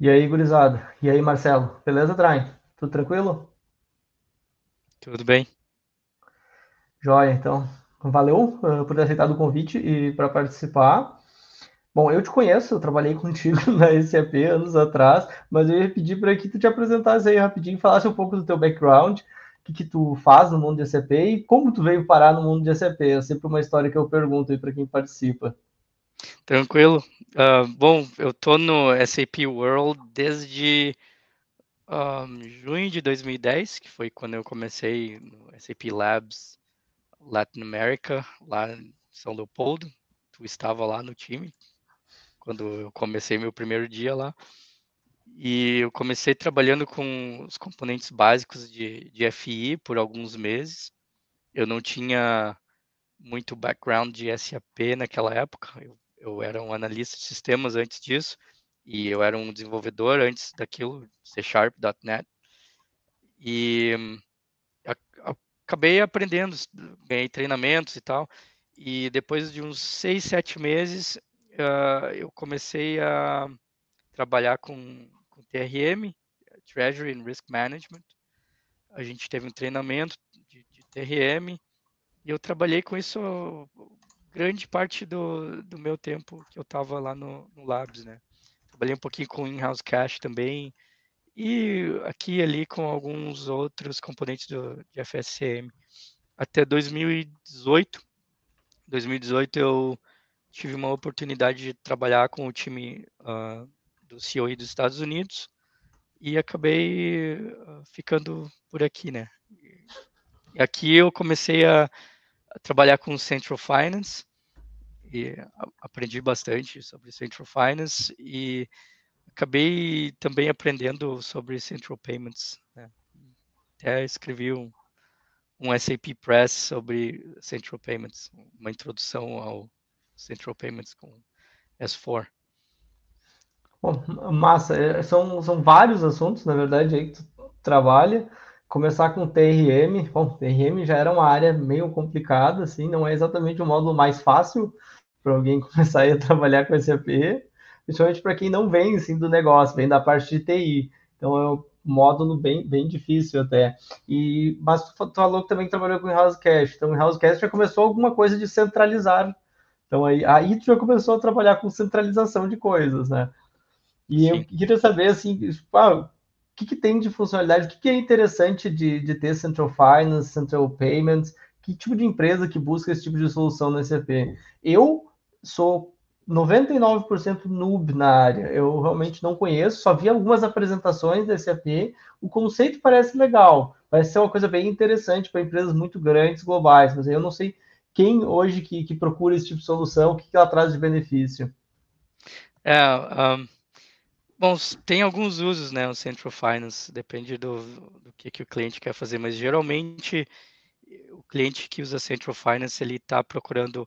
E aí, gurizada? E aí, Marcelo? Beleza, Traem? Tudo tranquilo? Tudo bem. Joia, então. Valeu uh, por ter aceitado o convite e para participar. Bom, eu te conheço, eu trabalhei contigo na SAP anos atrás, mas eu ia pedir para que tu te apresentasse aí rapidinho, falasse um pouco do teu background, o que, que tu faz no mundo de SAP e como tu veio parar no mundo de SAP. É sempre uma história que eu pergunto aí para quem participa. Tranquilo. Uh, bom, eu tô no SAP World desde um, junho de 2010, que foi quando eu comecei no SAP Labs Latin America, lá em São Leopoldo. Tu estava lá no time, quando eu comecei meu primeiro dia lá. E eu comecei trabalhando com os componentes básicos de, de FI por alguns meses. Eu não tinha muito background de SAP naquela época. Eu eu era um analista de sistemas antes disso, e eu era um desenvolvedor antes daquilo, C Sharp, .NET. E acabei aprendendo, ganhei treinamentos e tal. E depois de uns seis, sete meses, uh, eu comecei a trabalhar com, com TRM, Treasury and Risk Management. A gente teve um treinamento de, de TRM e eu trabalhei com isso grande parte do, do meu tempo que eu estava lá no, no Labs, né? Trabalhei um pouquinho com in-house cache também e aqui e ali com alguns outros componentes do, de FSCM. Até 2018, 2018 eu tive uma oportunidade de trabalhar com o time uh, do COE dos Estados Unidos e acabei uh, ficando por aqui, né? E aqui eu comecei a trabalhar com Central Finance e aprendi bastante sobre Central Finance e acabei também aprendendo sobre Central Payments. Né? Até escrevi um, um SAP Press sobre Central Payments, uma introdução ao Central Payments com S4. Bom, massa, é, são, são vários assuntos, na verdade, aí que tu trabalha começar com TRM. Bom, TRM já era uma área meio complicada, assim, não é exatamente o módulo mais fácil para alguém começar a trabalhar com SAP, principalmente para quem não vem assim, do negócio, vem da parte de TI. Então é um módulo bem, bem difícil até. E, mas tu falou que também trabalhou com House Cache. Então, em House Cache já começou alguma coisa de centralizar. Então, aí, aí tu já começou a trabalhar com centralização de coisas, né? E Sim. eu queria saber, assim, ah, que, que tem de funcionalidade, o que, que é interessante de, de ter Central Finance, Central Payments, que tipo de empresa que busca esse tipo de solução no SAP? Eu sou 99% noob na área, eu realmente não conheço, só vi algumas apresentações da SAP, o conceito parece legal, parece ser uma coisa bem interessante para empresas muito grandes, globais, mas eu não sei quem hoje que, que procura esse tipo de solução, o que, que ela traz de benefício. É, um Bom, tem alguns usos, né, o Central Finance, depende do, do que, que o cliente quer fazer, mas geralmente o cliente que usa Central Finance, ele está procurando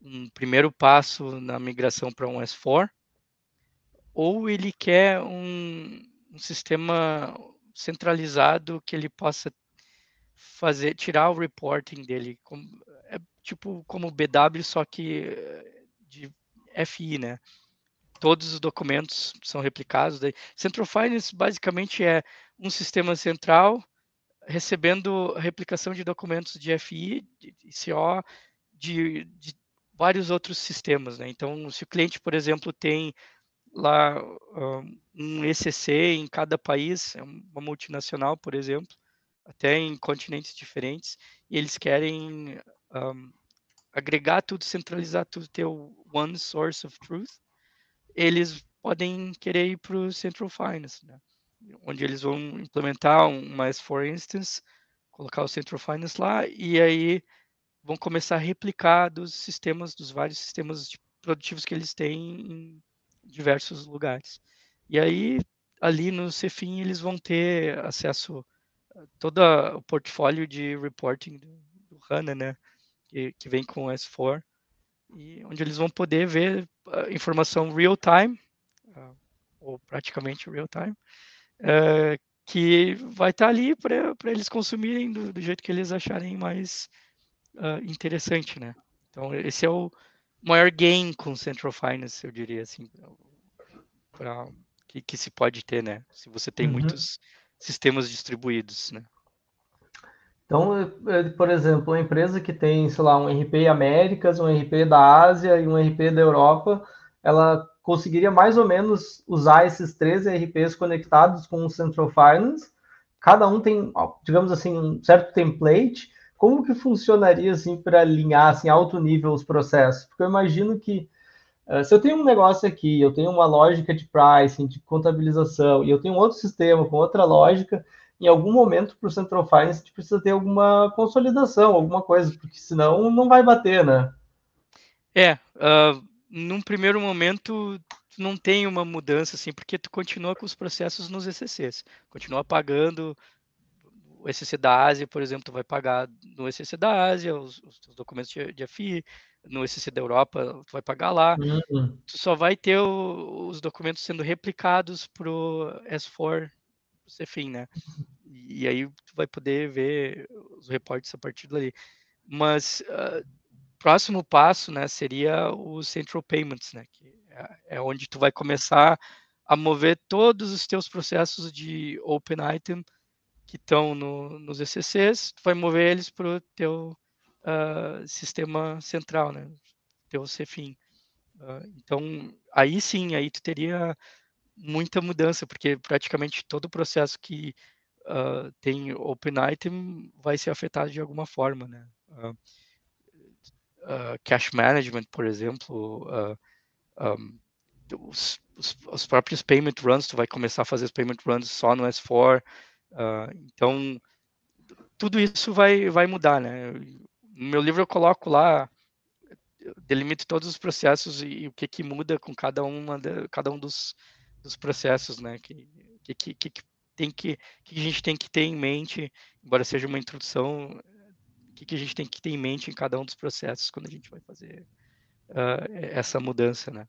um primeiro passo na migração para um S4, ou ele quer um, um sistema centralizado que ele possa fazer, tirar o reporting dele, como, é tipo como o BW, só que eh, de FI, né? Todos os documentos são replicados. Daí. Central Finance basicamente é um sistema central recebendo replicação de documentos de FI, de CO, de, de vários outros sistemas. Né? Então, se o cliente, por exemplo, tem lá um ECC em cada país, é uma multinacional, por exemplo, até em continentes diferentes, e eles querem um, agregar tudo, centralizar tudo, ter o one source of truth, eles podem querer ir para o Central Finance, né? onde eles vão implementar uma S4 instance, colocar o Central Finance lá e aí vão começar a replicar dos sistemas, dos vários sistemas produtivos que eles têm em diversos lugares. E aí, ali no Cefim, eles vão ter acesso a todo o portfólio de reporting do, do HANA, né? Que, que vem com o S4 e onde eles vão poder ver uh, informação real time, uh, ou praticamente real time, uh, que vai estar tá ali para eles consumirem do, do, jeito que eles acharem mais interessante, né? Então, esse é o maior gain com Central Finance, eu diria assim, para que, que se pode ter, né? Se você tem uhum. muitos sistemas distribuídos, né? Então, é, por exemplo, uma empresa que tem, sei lá, um RP Américas, um RP da Ásia e um RP da Europa, ela conseguiria mais ou menos usar esses três RPs conectados com o Central Finance. Cada um tem, digamos assim, um certo template. Como que funcionaria assim para alinhar assim alto nível os processos? Porque eu imagino que uh, se eu tenho um negócio aqui, eu tenho uma lógica de pricing, de contabilização, e eu tenho outro sistema com outra lógica, em algum momento para o Central Finance a gente precisa ter alguma consolidação, alguma coisa, porque senão não vai bater, né? É, uh, num primeiro momento não tem uma mudança assim, porque tu continua com os processos nos ECCs, continua pagando o ECC da Ásia, por exemplo, tu vai pagar no ECC da Ásia os, os documentos de, de FI, no ECC da Europa tu vai pagar lá, uhum. tu só vai ter o, os documentos sendo replicados para o S4 CFIN, né? E aí tu vai poder ver os reportes a partir dali. Mas uh, próximo passo, né, seria o Central Payments, né, que é, é onde tu vai começar a mover todos os teus processos de Open Item que estão no, nos ECCs, tu vai mover eles para o teu uh, sistema central, né, teu CFIN. Uh, então, aí sim, aí tu teria muita mudança, porque praticamente todo o processo que uh, tem Open Item vai ser afetado de alguma forma, né? Uh, uh, cash Management, por exemplo, um, os, os, os, próprios Payment Runs, tu vai começar a fazer os Payment Runs só no S4, então tudo isso vai, vai mudar, né? No meu livro eu coloco lá delimito todos os processos e, e o que que muda com cada uma de, cada um dos dos processos, né? Que, que, que, que tem que, que a gente tem que ter em mente, embora seja uma introdução, o que, que a gente tem que ter em mente em cada um dos processos quando a gente vai fazer uh, essa mudança, né?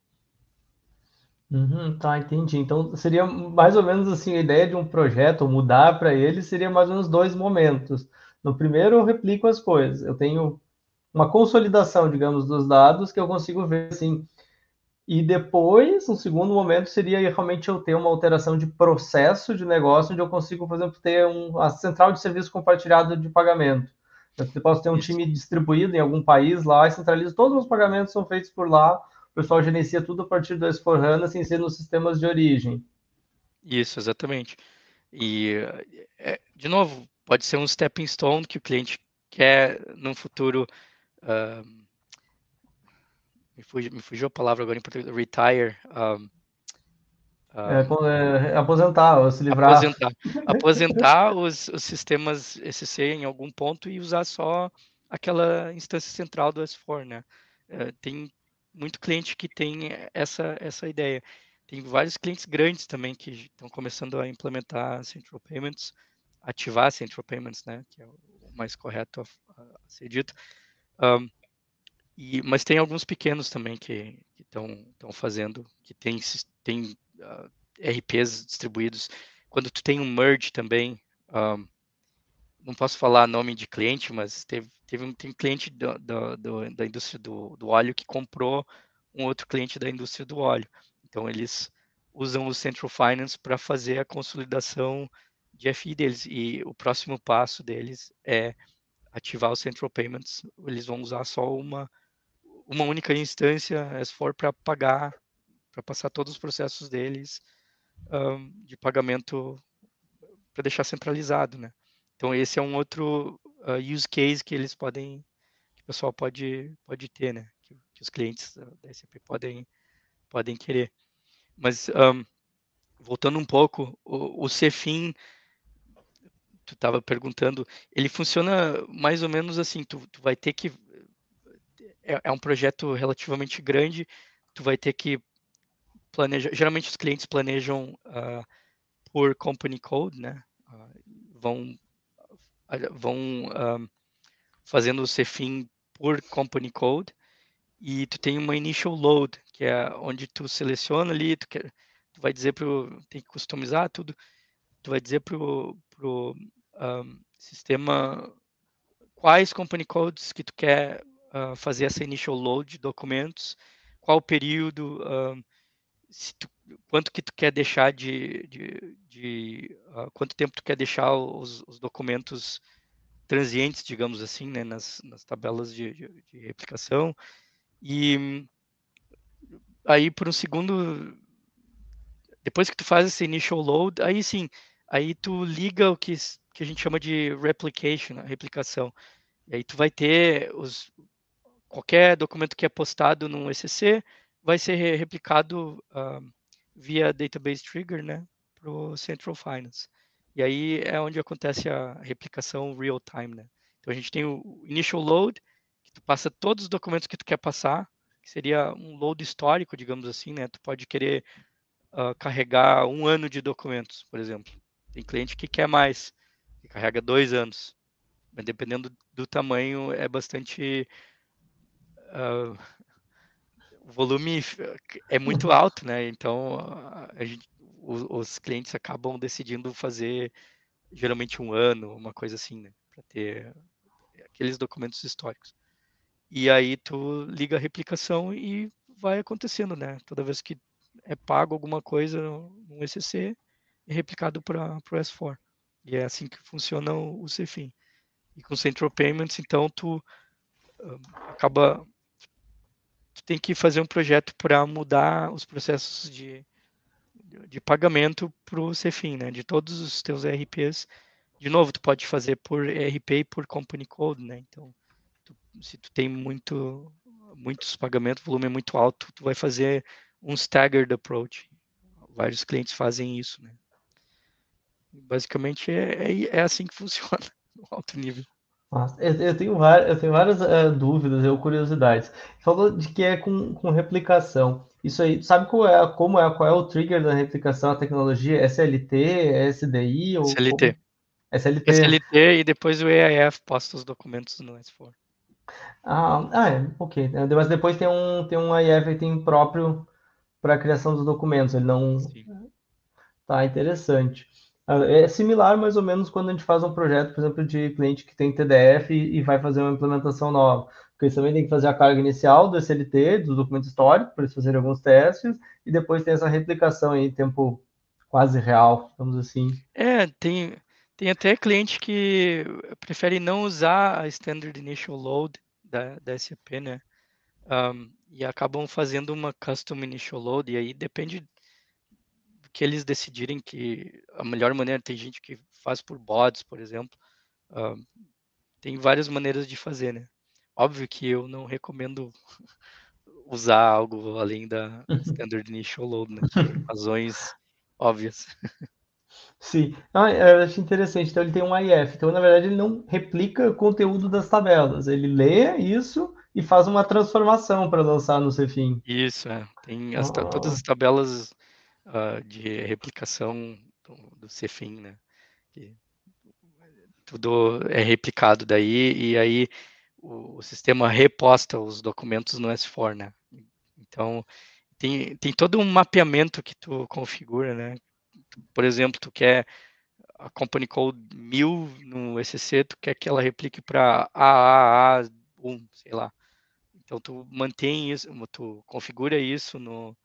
Uhum, tá, entendi. Então seria mais ou menos assim a ideia de um projeto mudar para ele seria mais ou menos dois momentos. No primeiro eu replico as coisas. Eu tenho uma consolidação, digamos, dos dados que eu consigo ver assim e depois, um segundo momento, seria realmente eu ter uma alteração de processo de negócio, onde eu consigo, por exemplo, ter um, a central de serviço compartilhado de pagamento. Eu posso ter um time distribuído em algum país lá e centralizo todos os pagamentos são feitos por lá. O pessoal gerencia tudo a partir do S4HANA, sem ser nos sistemas de origem. Isso, exatamente. E, é, de novo, pode ser um stepping stone que o cliente quer no futuro uh, me, fugiu, me fugiu a palavra agora em português, retire. Um, é, é, aposentar, se livrar. Aposentar, aposentar os, os sistemas SC em algum ponto e usar só aquela instância central do S4, né? É, tem muito cliente que tem essa, essa ideia. Tem vários clientes grandes também que estão começando a implementar Central Payments, ativar Central Payments, né? Que é o mais correto a, a ser dito. Um, e, mas tem alguns pequenos também que estão fazendo, que tem, tem uh, ah, RPs distribuídos. Quando tu tem um merge também, um, não posso falar nome de cliente, mas teve, teve um, tem um cliente do, do, do, da indústria do, do óleo que comprou um outro cliente da indústria do óleo. Então, eles usam o Central Finance para fazer a consolidação de FI deles. E o próximo passo deles é ativar o Central Payments. Eles vão usar só uma uma única instância S4 para pagar, para passar todos os processos deles um, de pagamento para deixar centralizado, né? Então esse é um outro uh, use case que eles podem, que o pessoal pode pode ter, né? Que, que os clientes da SAP podem podem querer. Mas um, voltando um pouco, o, o Cefin tu estava perguntando, ele funciona mais ou menos assim, tu, tu vai ter que é, é um projeto relativamente grande, tu vai ter que planejar. Geralmente os clientes planejam uh, por company code, né? Uh, vão vão uh, fazendo o CFIN por company code e tu tem uma initial load, que é onde tu seleciona ali, tu, quer, tu vai dizer para tem que customizar tudo, tu vai dizer para o um, sistema quais company codes que tu quer uh, fazer essa initial load de documentos, qual período, uh, tu, quanto que tu quer deixar de, de, de uh, quanto tempo tu quer deixar os, os, documentos transientes, digamos assim, né, nas, nas tabelas de, de, de replicação. E aí por um segundo, depois que tu faz esse initial load, aí sim, aí tu liga o que, que a gente chama de replication, a replicação. E aí tu vai ter os, qualquer documento que é postado num ECC vai ser replicado uh, via database trigger, né, para o Central Finance. E aí é onde acontece a replicação real time, né. Então a gente tem o initial load, que tu passa todos os documentos que tu quer passar, que seria um load histórico, digamos assim, né. Tu pode querer uh, carregar um ano de documentos, por exemplo. Tem cliente que quer mais, que carrega dois anos. Mas dependendo do tamanho, é bastante uh, o volume é muito alto, né? Então gente, os, os, clientes acabam decidindo fazer geralmente um ano, uma coisa assim, né? Para ter aqueles documentos históricos. E aí tu liga a replicação e vai acontecendo, né? Toda vez que é pago alguma coisa no ECC, é replicado para o S4. E é assim que funciona o, CFIN. E com Central Payments, então, tu um, acaba tu tem que fazer um projeto para mudar os processos de, de pagamento para o CFIN, né? De todos os teus ERPs. De novo, tu pode fazer por ERP e por Company Code, né? Então, tu, se tu tem muito, muitos pagamentos, volume é muito alto, tu vai fazer um staggered approach. Vários clientes fazem isso, né? Basicamente é, é, é assim que funciona no alto nível. Nossa, eu, eu, tenho várias, eu tenho várias uh, dúvidas ou curiosidades. Falou de que é com, com replicação. Isso aí, sabe qual é, como é, qual é o trigger da replicação, a tecnologia? SLT, SDI? Ou SLT. Como? SLT. SLT e depois o EAF posta os documentos no S4. Ah, ah é, ok. Mas depois tem um, tem um IF tem próprio para a criação dos documentos. Ele não. Sim. Tá interessante. É similar mais ou menos quando a gente faz um projeto, por exemplo, de cliente que tem TDF e vai fazer uma implementação nova. Porque eles também tem que fazer a carga inicial do SLT, do documento histórico, para eles fazerem alguns testes, e depois tem essa replicação em tempo quase real, vamos assim. É, tem, tem até cliente que prefere não usar a Standard Initial Load da, da SAP, né? Um, e acabam fazendo uma Custom Initial Load, e aí depende que eles decidirem que a melhor maneira, tem gente que faz por bots, por exemplo, uh, tem várias maneiras de fazer, né? Óbvio que eu não recomendo usar algo além da Standard Initial Load, né? Por razões óbvias. Sim, ah, eu acho interessante. Então ele tem um IF. Então, na verdade, ele não replica o conteúdo das tabelas. Ele lê isso e faz uma transformação para lançar no Cefim. Isso, é. Tem as, todas as tabelas uh, de replicação do, do Cefim, né? Que tudo é replicado daí e aí o, o, sistema reposta os documentos no S4, né? Então tem, tem todo um mapeamento que tu configura, né? Por exemplo, tu quer a Company Code 1000 no ECC, tu quer que ela replique para AAA1, sei lá. Então tu mantém isso, tu configura isso no,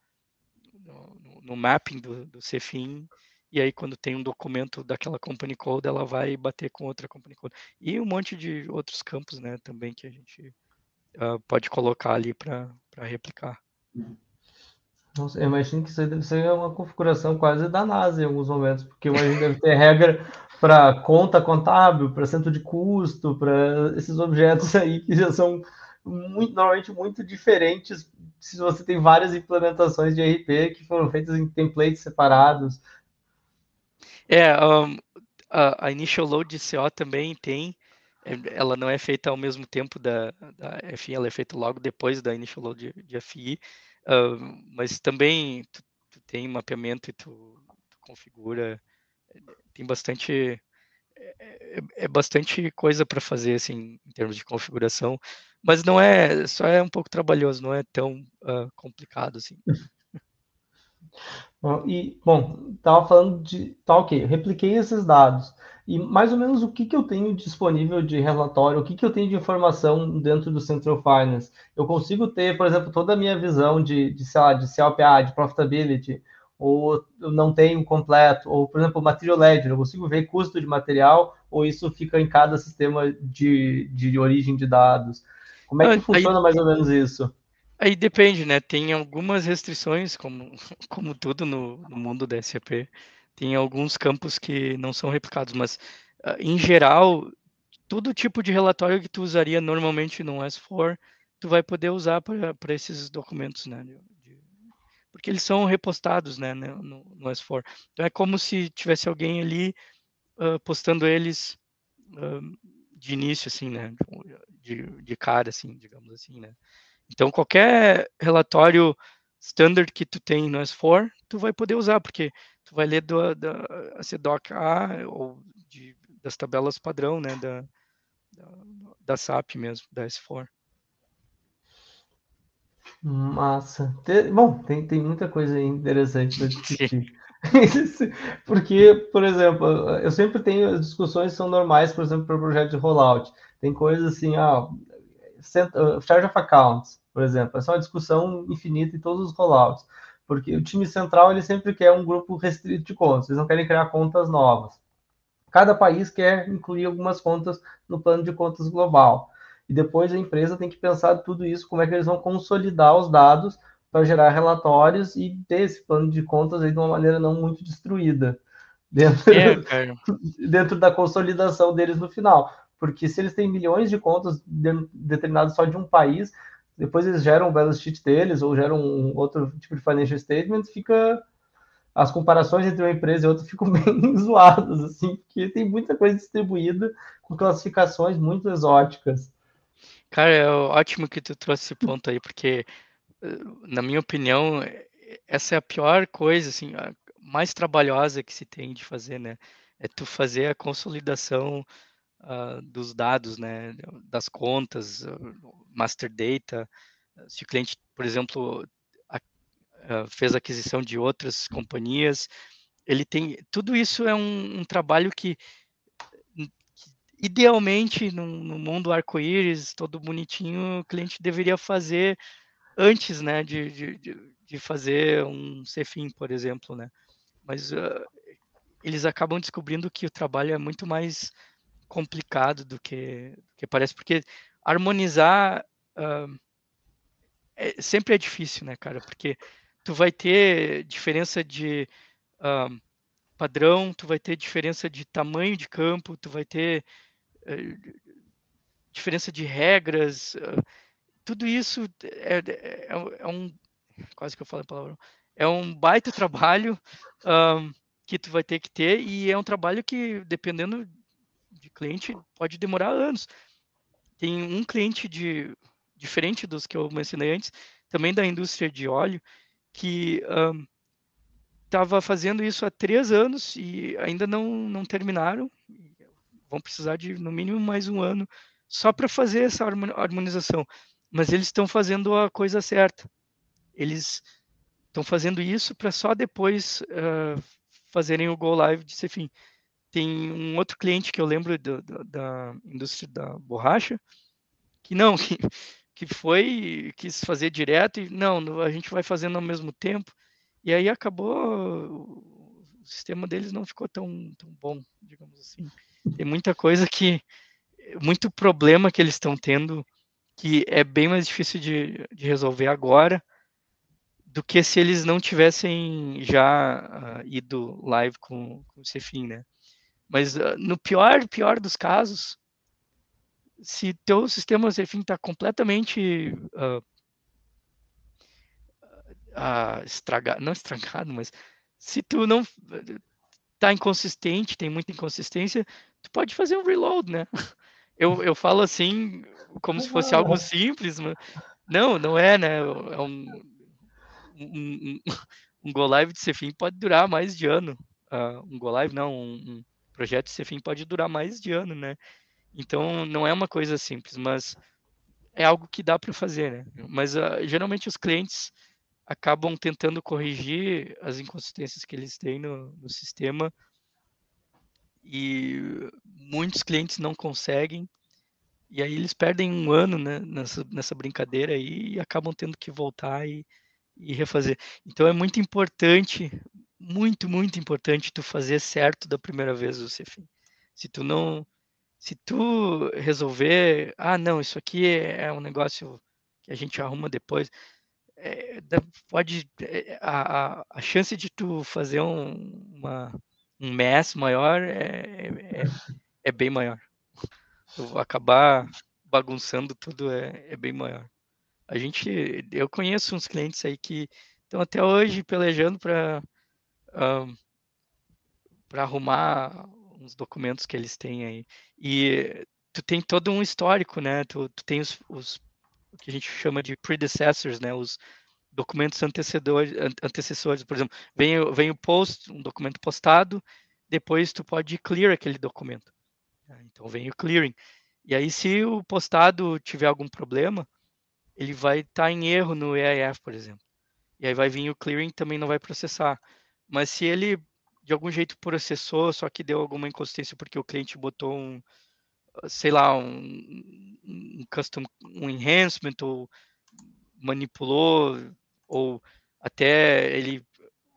no, no mapping do, do CFIN, e aí quando tem um documento daquela company code, ela vai bater com outra company code. E um monte de outros campos, né, também que a gente uh, pode colocar ali para replicar. Nossa, eu imagino que isso deve ser uma configuração quase da NASA em alguns momentos, porque imagino deve ter regra para conta contábil, para centro de custo, para esses objetos aí que já são muito, normalmente muito diferentes se você tem várias implementações de RP que foram feitas em templates separados. É, um, a, a, Initial Load de CO também tem, é, ela não é feita ao mesmo tempo da, da FI, ela é feita logo depois da Initial Load de, de FI, uh, mas também tu, tu, tem mapeamento e tu, tu configura, tem bastante é, é, é bastante coisa para fazer assim em termos de configuração mas não é, só é um pouco trabalhoso, não é tão uh, complicado assim. E, bom, estava falando de. Tá, ok, repliquei esses dados. E mais ou menos o que, que eu tenho disponível de relatório, o que, que eu tenho de informação dentro do Central Finance? Eu consigo ter, por exemplo, toda a minha visão de, de sei lá, de CLPA, de profitability, ou eu não tenho completo, ou, por exemplo, material ledger, eu consigo ver custo de material, ou isso fica em cada sistema de, de origem de dados? Como é que funciona mais ou menos isso? Aí depende, né? Tem algumas restrições, como, como tudo no, no mundo da SAP. Tem alguns campos que não são replicados, mas uh, em geral, todo tipo de relatório que tu usaria normalmente no S4, tu vai poder usar para esses documentos, né? Porque eles são repostados, né, no, no, S4. Então é como se tivesse alguém ali uh, postando eles uh, de início, assim, né? De, de cara, assim, digamos assim, né? Então, qualquer relatório standard que tu tem no S4, tu vai poder usar, porque tu vai ler do, da a CDOC A ou de, das tabelas padrão, né, da, da, da SAP mesmo, da S4. Massa. Bom, tem, tem muita coisa interessante para discutir. Porque, por exemplo, eu sempre tenho discussões são normais, por exemplo, para o projeto de rollout. Tem coisas assim, ah, Uh, charge of accounts, por exemplo, essa é uma discussão infinita em todos os rollouts, porque o time central ele sempre quer um grupo restrito de contas, eles não querem criar contas novas. Cada país quer incluir algumas contas no plano de contas global. E depois a empresa tem que pensar tudo isso, como é que eles vão consolidar os dados para gerar relatórios e ter esse plano de contas aí de uma maneira não muito destruída. Dentro, é, dentro da consolidação deles no final. Porque se eles têm milhões de contas de, determinadas só de um país, depois eles geram o balance sheet deles ou geram um outro tipo de financial statement, fica as comparações entre uma empresa e outra ficam bem zoadas, assim, porque tem muita coisa distribuída com classificações muito exóticas. Cara, é ótimo que tu trouxe esse ponto aí, porque, na minha opinião, essa é a pior coisa, assim, mais trabalhosa que se tem de fazer, né? É tu fazer a consolidação uh, dos dados, né, das contas, uh, master data. Se o cliente, por exemplo, a, uh, fez aquisição de outras companhias, ele tem tudo isso é um, um trabalho que, que idealmente no mundo arco-íris, todo bonitinho, o cliente deveria fazer antes, né, de, de, de fazer um CFIM, por exemplo, né? Mas uh, eles acabam descobrindo que o trabalho é muito mais complicado do que, do que parece, porque harmonizar uh, é, sempre é difícil, né, cara? Porque tu vai ter diferença de uh, padrão, tu vai ter diferença de tamanho de campo, tu vai ter uh, diferença de regras, tudo isso é, é, é, um quase que eu palavra é um baita trabalho que tu vai ter que ter e é um trabalho que dependendo de cliente pode demorar anos. Tem um cliente de, diferente dos que eu mencionei antes, também da indústria de óleo, que estava um, fazendo isso há três anos e ainda não, não terminaram. Vão precisar de no mínimo mais um ano só para fazer essa harmonização. Mas eles estão fazendo a coisa certa. Eles estão fazendo isso para só depois uh, fazerem o go live de Cefim. Tem um outro cliente que eu lembro do, do, da indústria da borracha, que não, que, que foi, quis fazer direto e não, a gente vai fazendo ao mesmo tempo. E aí acabou, o sistema deles não ficou tão, tão bom, digamos assim. Tem muita coisa que, muito problema que eles estão tendo, que é bem mais difícil de, de resolver agora do que se eles não tivessem já uh, ido live com, com o Cefim, né? Mas uh, no pior, pior dos casos, se teu sistema enfim está completamente uh, uh, estragado, não estragado, mas se tu não está inconsistente, tem muita inconsistência, tu pode fazer um reload, né? Eu, eu falo assim como se fosse algo simples, mas não, não é, né? É um, um, um, um Go Live de Cefim pode durar mais de ano. Uh, um Go Live, não, um, projeto CFIM pode durar mais de ano, né? Então, não é uma coisa simples, mas é algo que dá para fazer, né? Mas uh, geralmente os clientes acabam tentando corrigir as inconsistências que eles têm no, no sistema e muitos clientes não conseguem e aí eles perdem um ano né, nessa, nessa brincadeira aí e acabam tendo que voltar e, e refazer. Então é muito importante, muito, muito importante tu fazer certo da primeira vez o CFIM. Se tu não, se tu resolver, ah, não, isso aqui é um negócio que a gente arruma depois, é, pode, é, a, a, chance de tu fazer um, uma, um mess maior é, é, é bem maior. Tu acabar bagunçando tudo é, é bem maior. A gente, eu conheço uns clientes aí que estão até hoje pelejando para um, arrumar uns documentos que eles têm aí. E tu tem todo um histórico, né? Tu, tu tem os, os o que a gente chama de predecessors, né? Os documentos antecedores, antecessores, por exemplo, vem, vem o post, um documento postado, depois tu pode clear aquele documento. Né? Então vem o clearing. E aí, se o postado tiver algum problema, ele vai estar tá em erro no EIF, por exemplo. E aí vai vir o clearing também não vai processar. Mas se ele de algum jeito processou, só que deu alguma inconsistência porque o cliente botou um, sei lá, um, um custom, um enhancement ou manipulou ou até ele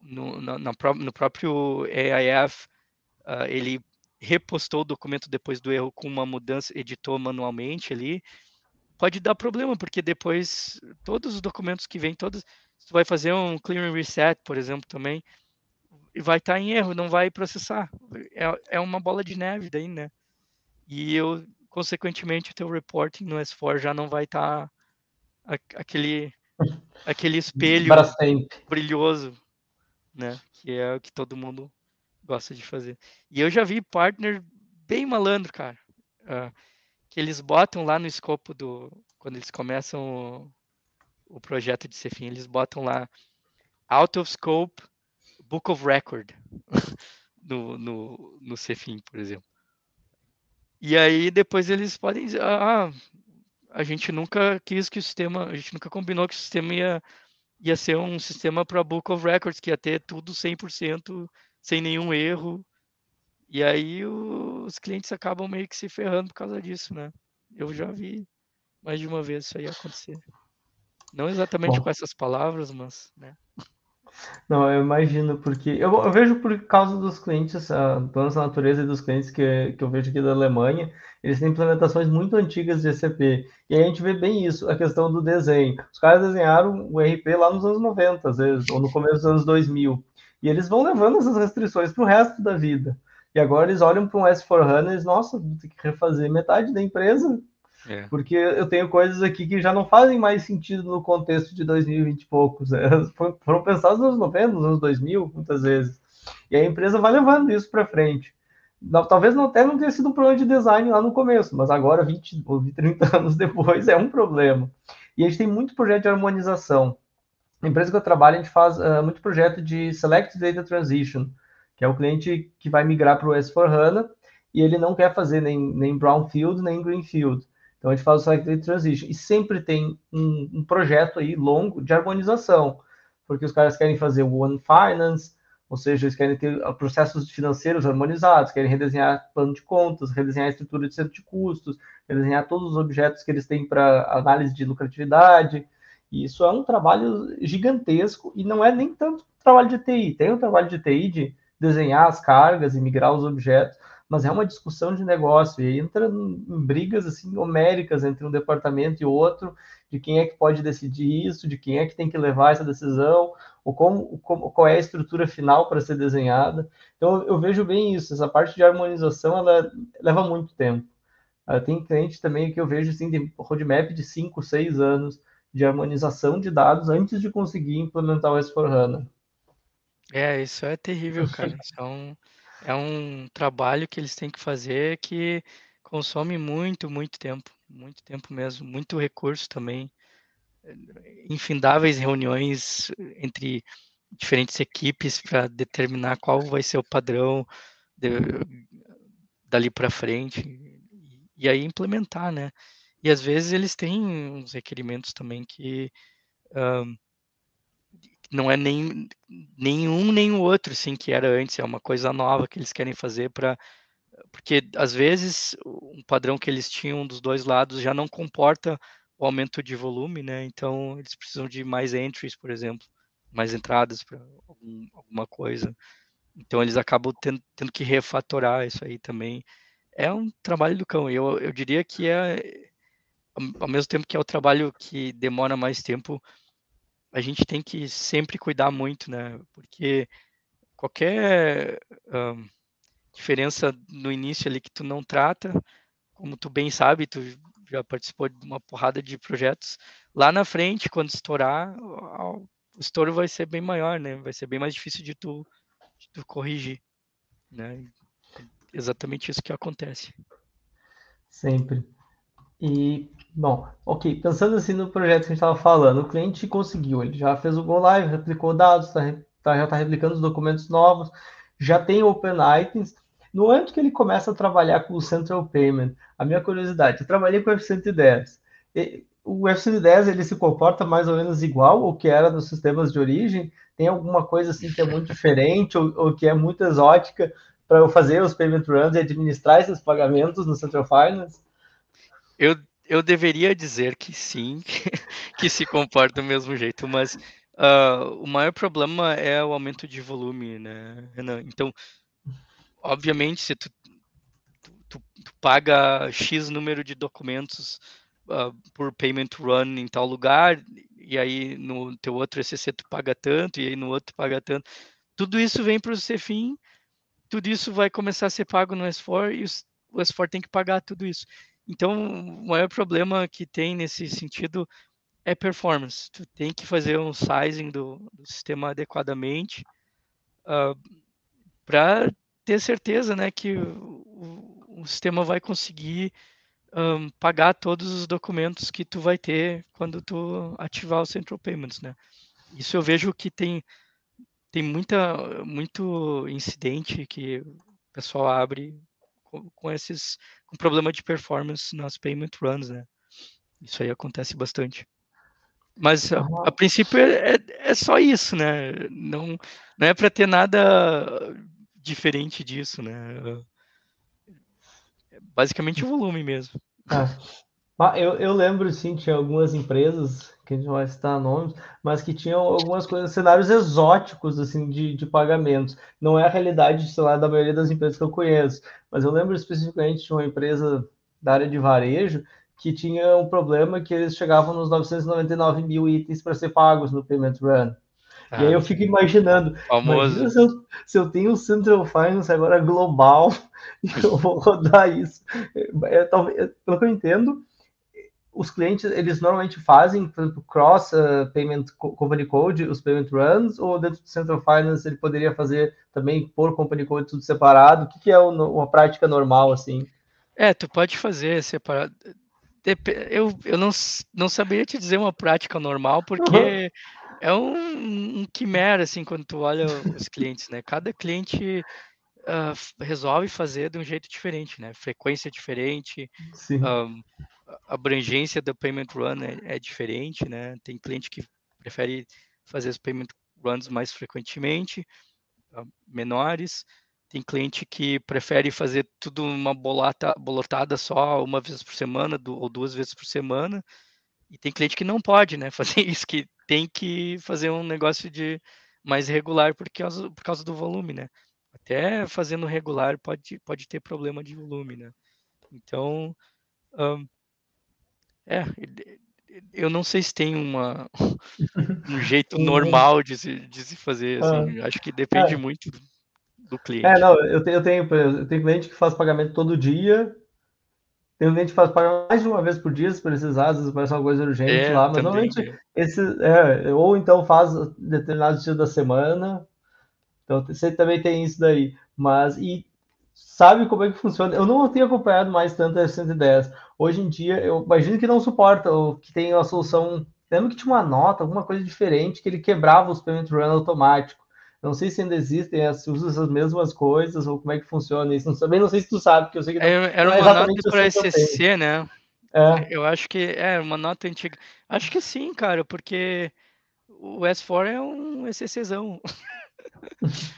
no, na, no próprio AIF uh, ah, ele repostou o documento depois do erro com uma mudança, editou manualmente ali, pode dar problema, porque depois todos os documentos que vêm, todos, você vai fazer um clearing reset, por exemplo, também, e vai estar tá em erro, não vai processar. É, é uma bola de neve daí, né? E eu, consequentemente, o teu reporting no S4 já não vai estar tá aquele aquele espelho brilhoso, né? Que é o que todo mundo gosta de fazer. E eu já vi partner bem malandro, cara, uh, que eles botam lá no escopo do quando eles começam o, o projeto de Cefim, eles botam lá out of scope book of record no, no, no Cefim, por exemplo. E aí depois eles podem dizer, ah, a gente nunca quis que o sistema, a gente nunca combinou que o sistema ia, ia ser um sistema para Book of Records, que ia ter tudo 100% sem nenhum erro. E aí os clientes acabam meio que se ferrando por causa disso, né? Eu já vi mais de uma vez isso aí acontecer. Não exatamente Bom. com essas palavras, mas, né? Não, eu imagino, porque eu, eu vejo por causa dos clientes, uh, donos da natureza e dos clientes que, que eu vejo aqui da Alemanha, eles têm implementações muito antigas de ECP. E a gente vê bem isso, a questão do desenho. Os caras desenharam o RP lá nos anos 90, às vezes, ou no começo dos anos 2000. E eles vão levando essas restrições para o resto da vida. E agora eles olham para um S4HANA e dizem, nossa, ter que refazer metade da empresa é. Porque eu tenho coisas aqui que já não fazem mais sentido no contexto de 2020 e poucos. Né? Foram pensadas nos anos 90, nos anos 2000, muitas vezes. E a empresa vai levando isso para frente. Talvez não, até não tenha sido um problema de design lá no começo, mas agora, 20 ou 30 anos depois, é um problema. E a gente tem muito projeto de harmonização. A empresa que eu trabalho, a gente faz uh, muito projeto de Select Data Transition, que é o cliente que vai migrar para o S4HANA e ele não quer fazer nem, nem Brownfield nem Greenfield. Então a gente faz o Cycle Transition e sempre tem um, um, projeto aí longo de harmonização, porque os caras querem fazer o One Finance, ou seja, eles querem ter processos financeiros harmonizados, querem redesenhar plano de contas, redesenhar a estrutura de centro de custos, redesenhar todos os objetos que eles têm para análise de lucratividade. E isso é um trabalho gigantesco e não é nem tanto trabalho de TI. Tem um trabalho de TI de desenhar as cargas e migrar os objetos, mas é uma discussão de negócio e entra em brigas assim homéricas entre um departamento e outro, de quem é que pode decidir isso, de quem é que tem que levar essa decisão, ou como, como qual é a estrutura final para ser desenhada. Então eu vejo bem isso, essa parte de harmonização ela leva muito tempo. Uh, tem cliente também que eu vejo assim, de roadmap de 5, 6 anos de harmonização de dados antes de conseguir implementar o S4HANA. É, isso é terrível, cara. Isso é um, trabalho que eles têm que fazer que consome muito, muito tempo, muito tempo mesmo, muito recurso também, infindáveis reuniões entre diferentes equipes para determinar qual vai ser o padrão de, dali para frente e aí implementar, né? E às vezes eles têm uns requerimentos também que não é nem nenhum nem o outro, assim, que era antes, é uma coisa nova que eles querem fazer para porque às vezes um padrão que eles tinham dos dois lados já não comporta o aumento de volume, né? Então eles precisam de mais entries, por exemplo, mais entradas para algum, alguma coisa. Então eles acabam tendo, tendo, que refatorar isso aí também. É um trabalho do cão. Eu, eu diria que é, ao mesmo tempo que é o trabalho que demora mais tempo, a gente tem que sempre cuidar muito, né? Porque qualquer um, diferença no início ali que tu não trata, como tu bem sabe, tu já participou de uma porrada de projetos, lá na frente, quando estourar, o estouro vai ser bem maior, né? Vai ser bem mais difícil de tu, de tu corrigir, né? Exatamente isso que acontece. Sempre. E, bom, ok, pensando assim no projeto que a gente estava falando, o cliente conseguiu, ele já fez o Go Live, replicou dados, tá, tá, já está replicando os documentos novos, já tem Open Items. No momento que ele começa a trabalhar com o Central Payment, a minha curiosidade, eu trabalhei com o F110. E, o F110 ele se comporta mais ou menos igual ao que era nos sistemas de origem? Tem alguma coisa assim que é muito diferente ou, ou que é muito exótica para eu fazer os payment runs e administrar esses pagamentos no Central Finance? Eu, eu deveria dizer que sim, que se comporta do mesmo jeito, mas uh, o maior problema é o aumento de volume, né, Renan? Então, obviamente, se tu, tu, tu paga X número de documentos uh, por payment run em tal lugar, e aí no teu outro ECC tu paga tanto, e aí no outro tu paga tanto, tudo isso vem para o CFIN, tudo isso vai começar a ser pago no S4 e o S4 tem que pagar tudo isso. Então, o maior problema que tem nesse sentido é performance. Tu tem que fazer um sizing do, do sistema adequadamente uh, ah, para ter certeza né, que o, o, sistema vai conseguir um, pagar todos os documentos que tu vai ter quando tu ativar o Central Payments. Né? Isso eu vejo que tem, tem muita, muito incidente que o pessoal abre com, com esses com problema de performance nas payment runs, né? Isso aí acontece bastante. Mas a, a princípio é, é, é, só isso, né? Não, não é para ter nada diferente disso, né? É basicamente o volume mesmo. Ah, eu, eu lembro, sim, tinha algumas empresas, que a gente não vai citar nomes, mas que tinham algumas coisas, cenários exóticos, assim, de, de pagamentos. Não é a realidade, sei lá, da maioria das empresas que eu conheço, mas eu lembro especificamente de uma empresa da área de varejo que tinha um problema que eles chegavam nos 999 mil itens para ser pagos no Payment Run. Ah, e aí eu fico imaginando, imagina se, eu, se eu tenho o Central Finance agora global e eu vou rodar isso. É, talvez, pelo que eu entendo, os clientes, eles normalmente fazem, por exemplo, cross uh, payment company code, os payment runs, ou dentro do Central Finance ele poderia fazer também por company code tudo separado? O que, que é uma prática normal, assim? É, tu pode fazer separado. Eu, eu não, não saberia te dizer uma prática normal, porque uhum. é um, um quimera, assim, quando tu olha os clientes, né? Cada cliente uh, resolve fazer de um jeito diferente, né? Frequência diferente, um, abrangência do payment run é, é, diferente, né? Tem cliente que prefere fazer os payment runs mais frequentemente, uh, menores. Tem cliente que prefere fazer tudo uma bolata, bolotada só uma vez por semana do, ou duas vezes por semana. E tem cliente que não pode, né? Fazer isso, que tem que fazer um negócio de mais regular por causa, por causa do volume, né? Até fazendo regular pode, pode ter problema de volume, né? Então, um, é, eu não sei se tem uma, um jeito normal de se, de se fazer, assim, ah, acho que depende é. muito do cliente. É, não, eu tenho, eu tenho, eu tenho cliente que faz pagamento todo dia, tem cliente que faz pagamento mais de uma vez por dia, se precisar, às vezes parece uma coisa urgente é, lá, mas normalmente esse, é, ou então faz determinados dias da semana, então você também tem isso daí, mas e sabe como é que funciona. Eu não tenho acompanhado mais tanto a 110. Hoje em dia, eu imagino que não suporta, ou que tem a solução. Lembro que tinha uma nota, alguma coisa diferente, que ele quebrava os payment run automático. Não sei se ainda existem, se essas mesmas coisas, ou como é que funciona isso. Também não sei se tu sabe, porque eu sei que não, é, Era é uma nota para SCC, né? É. Eu acho que é uma nota antiga. Acho que sim, cara, porque o S4 é um ECCzão.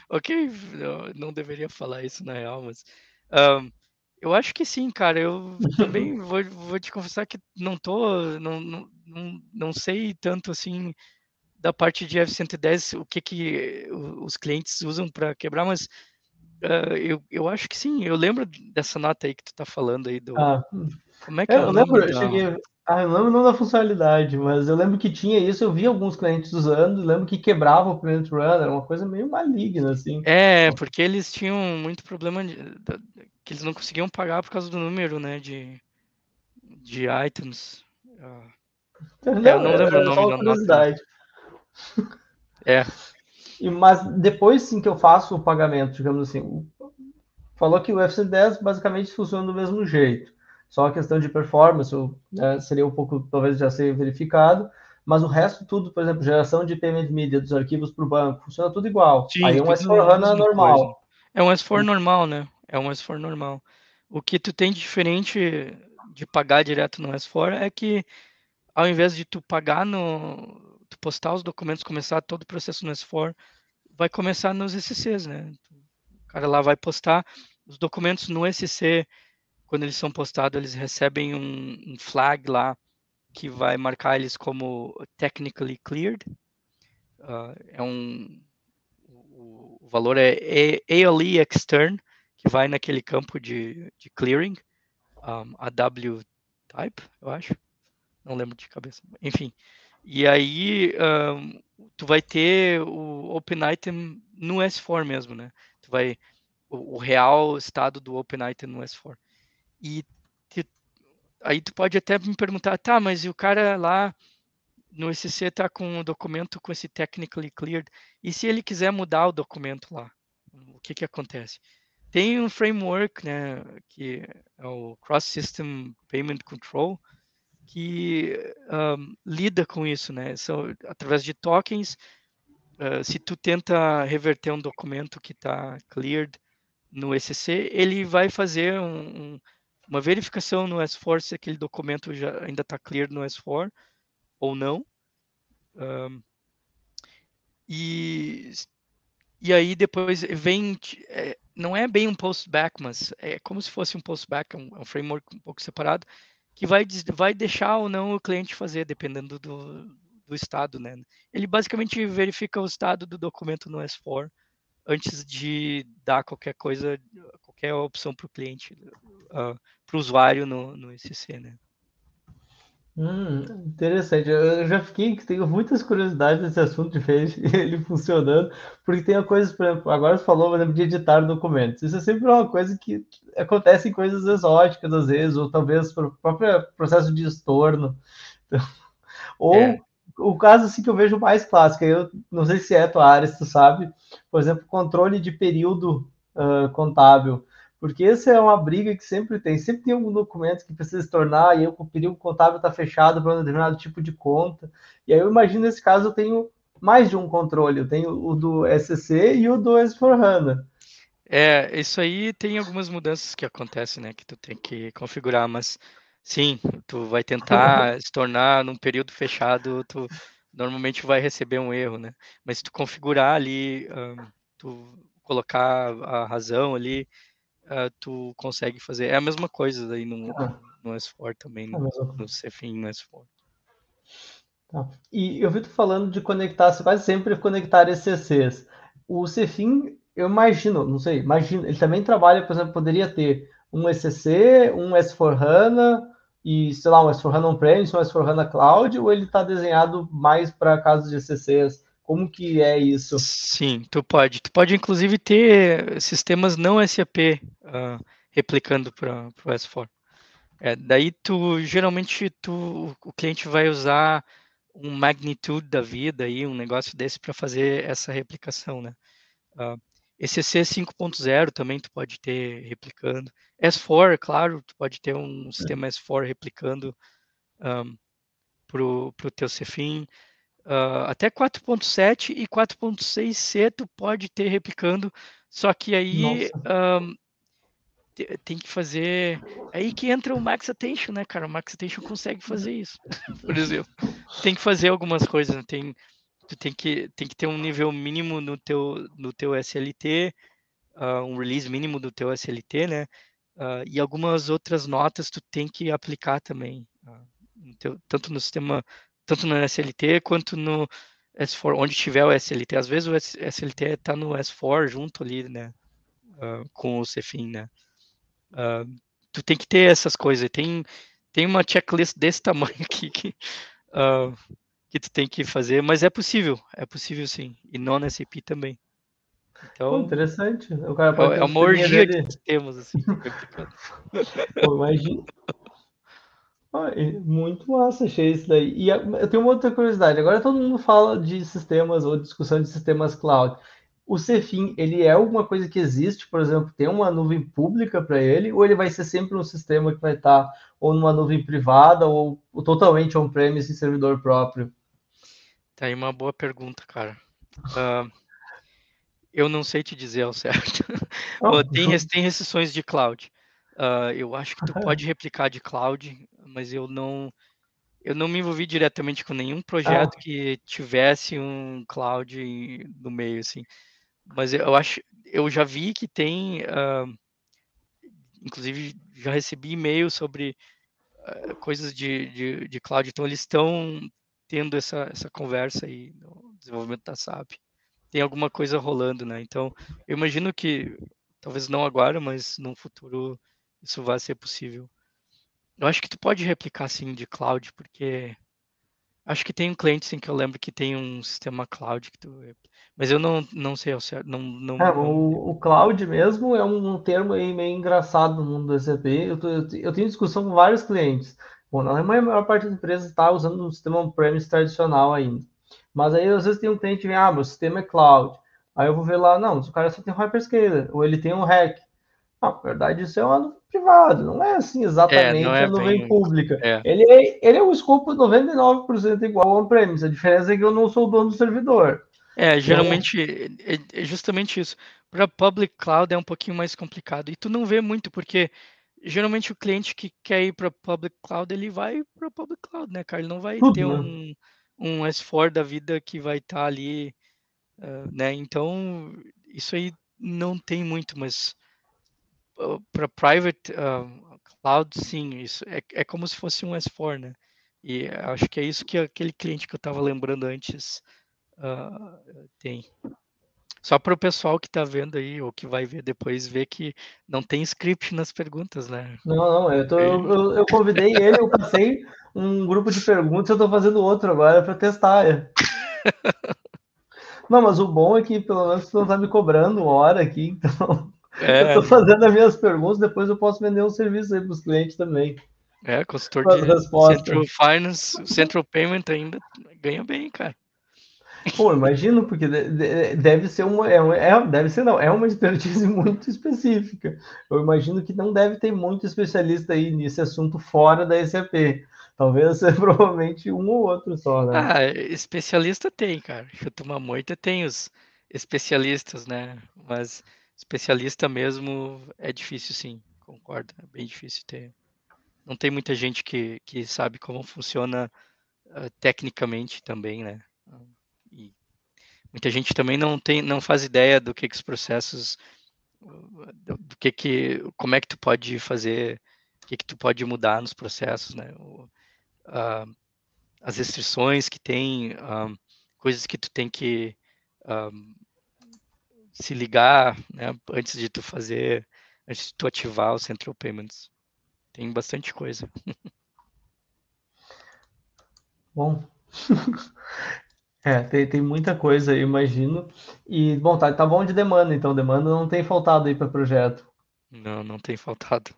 ok, não deveria falar isso na real, mas um, eu acho que sim, cara. Eu também vou, vou te confessar que não tô, não, não, não, não sei tanto assim da parte de F110 o que que os clientes usam para quebrar, mas uh, eu, eu acho que sim. Eu lembro dessa nota aí que tu tá falando aí do. Ah, como é que é, é eu lembro, eu cheguei, ah, eu não lembro da funcionalidade, mas eu lembro que tinha isso, eu vi alguns clientes usando, lembro que quebrava o print runner, uma coisa meio maligna, assim. É, porque eles tinham muito problema de, que eles não conseguiam pagar por causa do número, né, de, de items. Não, é, eu não lembro o nome da. Nota. É. Mas depois sim que eu faço o pagamento, digamos assim, falou que o FC10 basicamente funciona do mesmo jeito. Só a questão de performance né, seria um pouco, talvez já ser verificado, mas o resto tudo, por exemplo, geração de payment media dos arquivos para o banco, funciona tudo igual. Sim, Aí é um S4 HANA normal. Coisa. É um S4 normal, né? É um S4 normal. O que tu tem de diferente de pagar direto no S4 é que ao invés de tu pagar no postar os documentos, começar todo o processo no S4, vai começar nos SCs, né? O cara lá vai postar os documentos no SC quando eles são postados, eles recebem um, um flag lá que vai marcar eles como technically cleared. Uh, é um o, o, valor é ALE extern, que vai naquele campo de, de clearing, um, AW type, eu acho. Não lembro de cabeça. Enfim. E aí um, tu vai ter o open item no S4 mesmo, né? Tu vai o, o real estado do open item no S4. E te, aí tu pode até me perguntar, tá, mas o cara lá no SC tá com o documento com esse technically cleared, e se ele quiser mudar o documento lá, o que que acontece? Tem um framework, né, que é o Cross System Payment Control, que um, lida com isso, né? São, através de tokens, uh, se tu tenta reverter um documento que está cleared no SC, ele vai fazer um, um uma verificação no S4 se aquele documento já ainda está clear no S4 ou não. E, e aí depois vem, é, não é bem um postback, mas é como se fosse um postback, um, um framework um pouco separado, que vai, vai deixar ou não o cliente fazer, dependendo do, do estado, né? Ele basicamente verifica o estado do documento no S4 antes de dar qualquer coisa, qualquer opção para o cliente, uh, para o usuário no, no ECC, né? Hum, interessante. Eu já fiquei, tenho muitas curiosidades nesse assunto de ver ele funcionando, porque tem coisas, por exemplo, agora você falou, por exemplo, de editar documentos. Isso é sempre uma coisa que acontece em coisas exóticas, às vezes, ou talvez o próprio processo de estorno. ou é. o caso assim, que eu vejo mais clássico, eu não sei se é tua área, se tu sabe, por exemplo, controle de período uh, contábil. Porque essa é uma briga que sempre tem. Sempre tem algum documento que precisa se tornar, e aí o período contábil está fechado para um determinado tipo de conta. E aí eu imagino nesse caso eu tenho mais de um controle. Eu tenho o do SCC e o do S4HANA. É, isso aí tem algumas mudanças que acontecem, né? Que tu tem que configurar, mas sim, tu vai tentar se tornar num período fechado, tu normalmente vai receber um erro, né? Mas se tu configurar ali, um, tu colocar a razão ali, uh, tu consegue fazer. É a mesma coisa aí no, ah. no S4 também, no, no Cefim, no S4. Tá. E eu vi tu falando de conectar, você quase sempre conectar ECCs. O Cefim, eu imagino, não sei, imagino, ele também trabalha, por exemplo, poderia ter um ECC, um S4HANA e, sei lá, um S4HANA On-Premise, um S4HANA Cloud, ou ele está desenhado mais para casos de ECCs? Como que é isso? Sim, tu pode. Tu pode inclusive ter sistemas não SAP uh, ah, replicando para o S4. É, daí tu geralmente tu, o cliente vai usar um magnitude da vida aí, um negócio desse para fazer essa replicação, né? Uh, ECC 5.0 também tu pode ter replicando. S4, claro, tu pode ter um sistema S4 replicando um, para o teu Cefim. Uh, até 4.7 e 4.6c tu pode ter replicando, só que aí um, tem que fazer. Aí que entra o Max Attention, né, cara? O Max Attention consegue fazer isso, por exemplo. Tem que fazer algumas coisas, né? tem, tu tem que, tem que ter um nível mínimo no teu, no teu SLT, uh, ah, um release mínimo do teu SLT, né? Uh, e algumas outras notas tu tem que aplicar também, teu, tanto no sistema, tanto no SLT quanto no S4, onde tiver o SLT. Às vezes o SLT está no S4 junto ali, né? com o Cefin, né? tu tem que ter essas coisas. Tem, tem uma checklist desse tamanho aqui que, que tu tem que fazer, mas é possível, é possível sim, e non-SAP também. Então, Pô, interessante. O cara pode é, é uma orgia dele. que temos, assim. Pô, imagina. Muito massa, achei isso daí. E eu tenho uma outra curiosidade. Agora todo mundo fala de sistemas ou discussão de sistemas cloud. O Cefim, ele é alguma coisa que existe, por exemplo, tem uma nuvem pública para ele, ou ele vai ser sempre um sistema que vai estar ou numa nuvem privada ou, ou totalmente on-premise em servidor próprio? Tá aí uma boa pergunta, cara. Eu não sei te dizer ao certo. Tem, tem restrições de cloud. Eu acho que tu pode replicar de cloud, mas eu não eu não me envolvi diretamente com nenhum projeto ah. que tivesse um cloud no meio, assim. Mas eu acho, eu já vi que tem, uh, inclusive já recebi e-mail sobre uh, coisas de, de, de, cloud, então eles estão tendo essa, essa conversa aí no desenvolvimento da SAP tem alguma coisa rolando, né? Então, eu imagino que, talvez não agora, mas no futuro isso vai ser possível. Eu acho que tu pode replicar, sim, de cloud, porque acho que tem um cliente, sim, que eu lembro que tem um sistema cloud que tu... Mas eu não, não sei ao certo, não... não, é, o, o, cloud mesmo é um termo aí meio engraçado no mundo do SAP. Eu, tô, eu tenho discussão com vários clientes. Bom, na Alemanha, a maior parte das empresas está usando um sistema on-premise tradicional ainda. Mas aí, às vezes, tem um cliente que vem, ah, meu sistema é cloud. Aí eu vou ver lá, não, o cara só tem um hyperscaler, ou ele tem um hack. Não, na verdade, isso é uma nuvem privada, não é assim exatamente é, é a nuvem bem... pública. É. Ele, é, ele é um escopo 99% igual ao on-premise, a diferença é que eu não sou o dono do servidor. É, geralmente é, é justamente isso. Para public cloud é um pouquinho mais complicado, e tu não vê muito, porque geralmente o cliente que quer ir para public cloud, ele vai para public cloud, né, cara? Ele não vai Tudo, ter né? um um S4 da vida que vai estar tá ali, uh, né? Então, isso aí não tem muito, mas para private uh, cloud, sim, isso é, é como se fosse um S4, né? E acho que é isso que aquele cliente que eu estava lembrando antes tem. Só para o pessoal que está vendo aí, ou que vai ver depois, ver que não tem script nas perguntas, né? Não, não, eu, tô, eu, eu convidei ele, eu passei um grupo de perguntas, eu estou fazendo outro agora para testar. Não, mas o bom é que pelo menos você não está me cobrando hora aqui, então é. eu estou fazendo as minhas perguntas, depois eu posso vender um serviço aí para os clientes também. É, consultor de Central Finance, Central Payment ainda ganha bem, cara. Pô, imagino, porque deve ser uma. É, é, deve ser, não, é uma expertise muito específica. Eu imagino que não deve ter muito especialista aí nesse assunto fora da SAP. Talvez seja provavelmente um ou outro só, né? Ah, especialista tem, cara. Chuta uma moita tem os especialistas, né? Mas especialista mesmo é difícil, sim. Concordo. É bem difícil ter. Não tem muita gente que, que sabe como funciona uh, tecnicamente também, né? E muita gente também não tem, não faz ideia do que, que os processos, do, do, que que, como é que tu pode fazer, o que que tu pode mudar nos processos, né? O, uh, as restrições que tem, uh, coisas que tu tem que se ligar, né? Antes de tu fazer, antes de tu ativar o Central Payments. Tem bastante coisa. Bom, É, tem, tem muita coisa aí, imagino. E, bom, tá, tá bom de demanda, então. Demanda não tem faltado aí para projeto. Não, não tem faltado.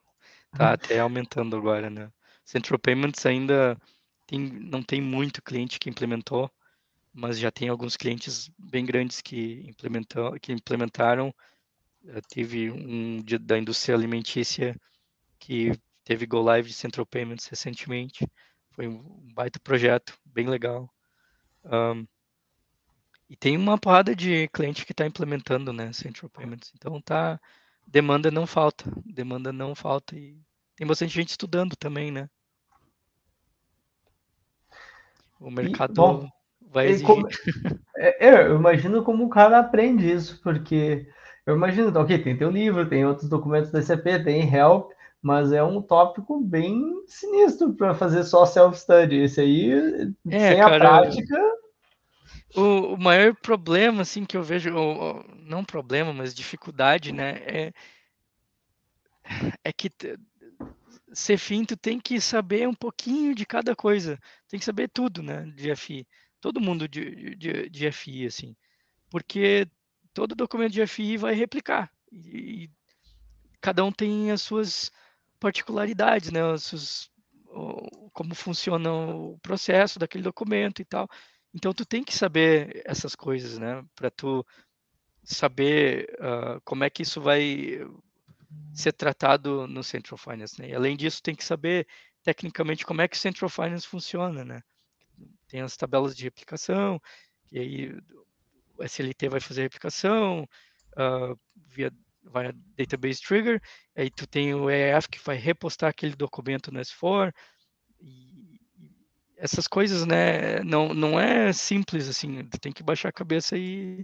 Tá até aumentando agora, né? Central Payments ainda tem, não tem muito cliente que implementou, mas já tem alguns clientes bem grandes que, implementou, que implementaram. Eu tive um da indústria alimentícia que teve Go Live de Central Payments recentemente. Foi um baita projeto, bem legal. Um, e tem uma porrada de cliente que está implementando, né, Central Payments. Então tá, demanda não falta, demanda não falta e tem bastante gente estudando também, né? O mercado vai exigir. Como, é, é, eu imagino como o cara aprende isso, porque eu imagino, ok, tem teu livro, tem outros documentos da ICP, tem help, mas é um tópico bem sinistro para fazer só self-study. Esse aí, é, sem cara, a prática. O, o, maior problema, assim, que eu vejo, ou, não problema, mas dificuldade, né, é, é que ser finto tem que saber um pouquinho de cada coisa, tem que saber tudo, né, de FI. Todo mundo de, de, de FI, assim, porque todo documento de FI vai replicar. E, cada um tem as suas particularidades, né? Os seus, como funciona o processo daquele documento e tal. Então tu tem que saber essas coisas, né? Para tu saber uh, como é que isso vai ser tratado no Central Finance. Né? E além disso, tem que saber tecnicamente como é que o Central Finance funciona, né? Tem as tabelas de replicação, e aí o SLT vai fazer a replicação uh, via vai database trigger, aí tu tem o EF que vai repostar aquele documento no S4 e essas coisas, né, não, não é simples assim, tu tem que baixar a cabeça e,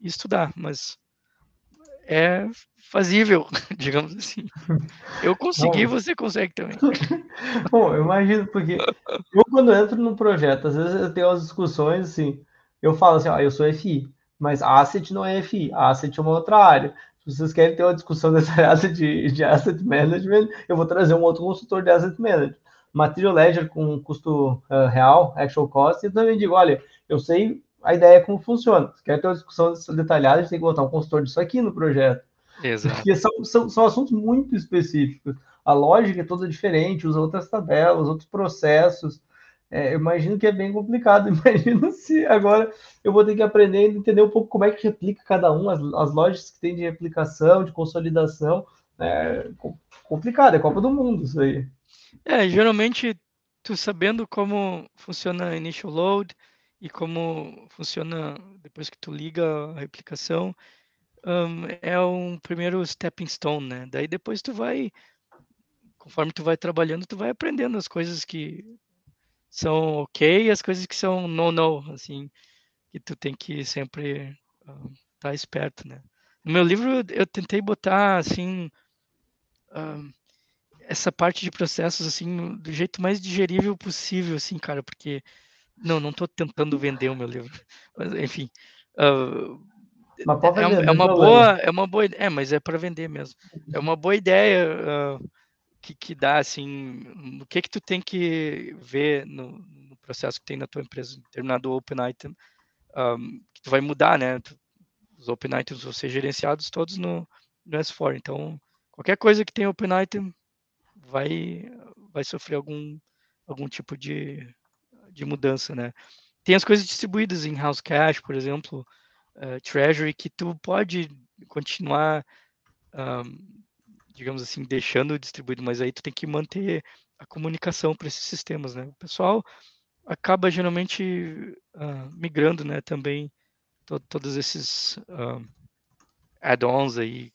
e estudar, mas é fazível, digamos assim. Eu consegui, Bom, você consegue também. Bom, eu imagino, porque eu quando entro no projeto, às vezes eu tenho umas discussões assim, eu falo assim, ó, eu sou FI, mas Asset não é FI, Asset é uma outra área. Se vocês querem ter uma discussão dessa de, de Asset Management, eu vou trazer um outro consultor de Asset Management. Material Ledger com custo uh, real, actual cost, e também digo, olha, eu sei a ideia como funciona. Se quer ter uma discussão detalhada, a gente tem que botar um consultor disso aqui no projeto. Exato. Porque são, são, são assuntos muito específicos. A lógica é toda diferente, usa outras tabelas, outros processos. É, eu imagino que é bem complicado. Imagino se agora eu vou ter que aprender a entender um pouco como é que replica cada um, as, as lógicas que tem de replicação, de consolidação. É complicado, é Copa do Mundo isso aí. É, geralmente, tu sabendo como funciona initial load e como funciona depois que tu liga a replicação, um, é um primeiro stepping stone, né? Daí depois tu vai, conforme tu vai trabalhando, tu vai aprendendo as coisas que são ok e as coisas que são no-no, assim, que tu tem que sempre estar uh, tá esperto, né? No meu livro eu tentei botar, assim, uh, essa parte de processos, assim, do jeito mais digerível possível, assim, cara, porque, não, não estou tentando vender o meu livro, mas, enfim, uh, é, é, uma boa, é uma boa, é, mas é para vender mesmo. É uma boa ideia uh, que, que dá, assim, o que que tu tem que ver no, no processo que tem na tua empresa, determinado open item, um, que tu vai mudar, né? Tu, os open items vão ser gerenciados todos no, no S4. Então, qualquer coisa que tem open item vai, vai sofrer algum, algum tipo de, de mudança, né? Tem as coisas distribuídas em House Cache, por exemplo, uh, Treasury, que tu pode continuar um, digamos assim, deixando distribuído, mas aí tu tem que manter a comunicação para esses sistemas, né? O pessoal acaba geralmente uh, migrando, né, também to todos esses uh, add-ons aí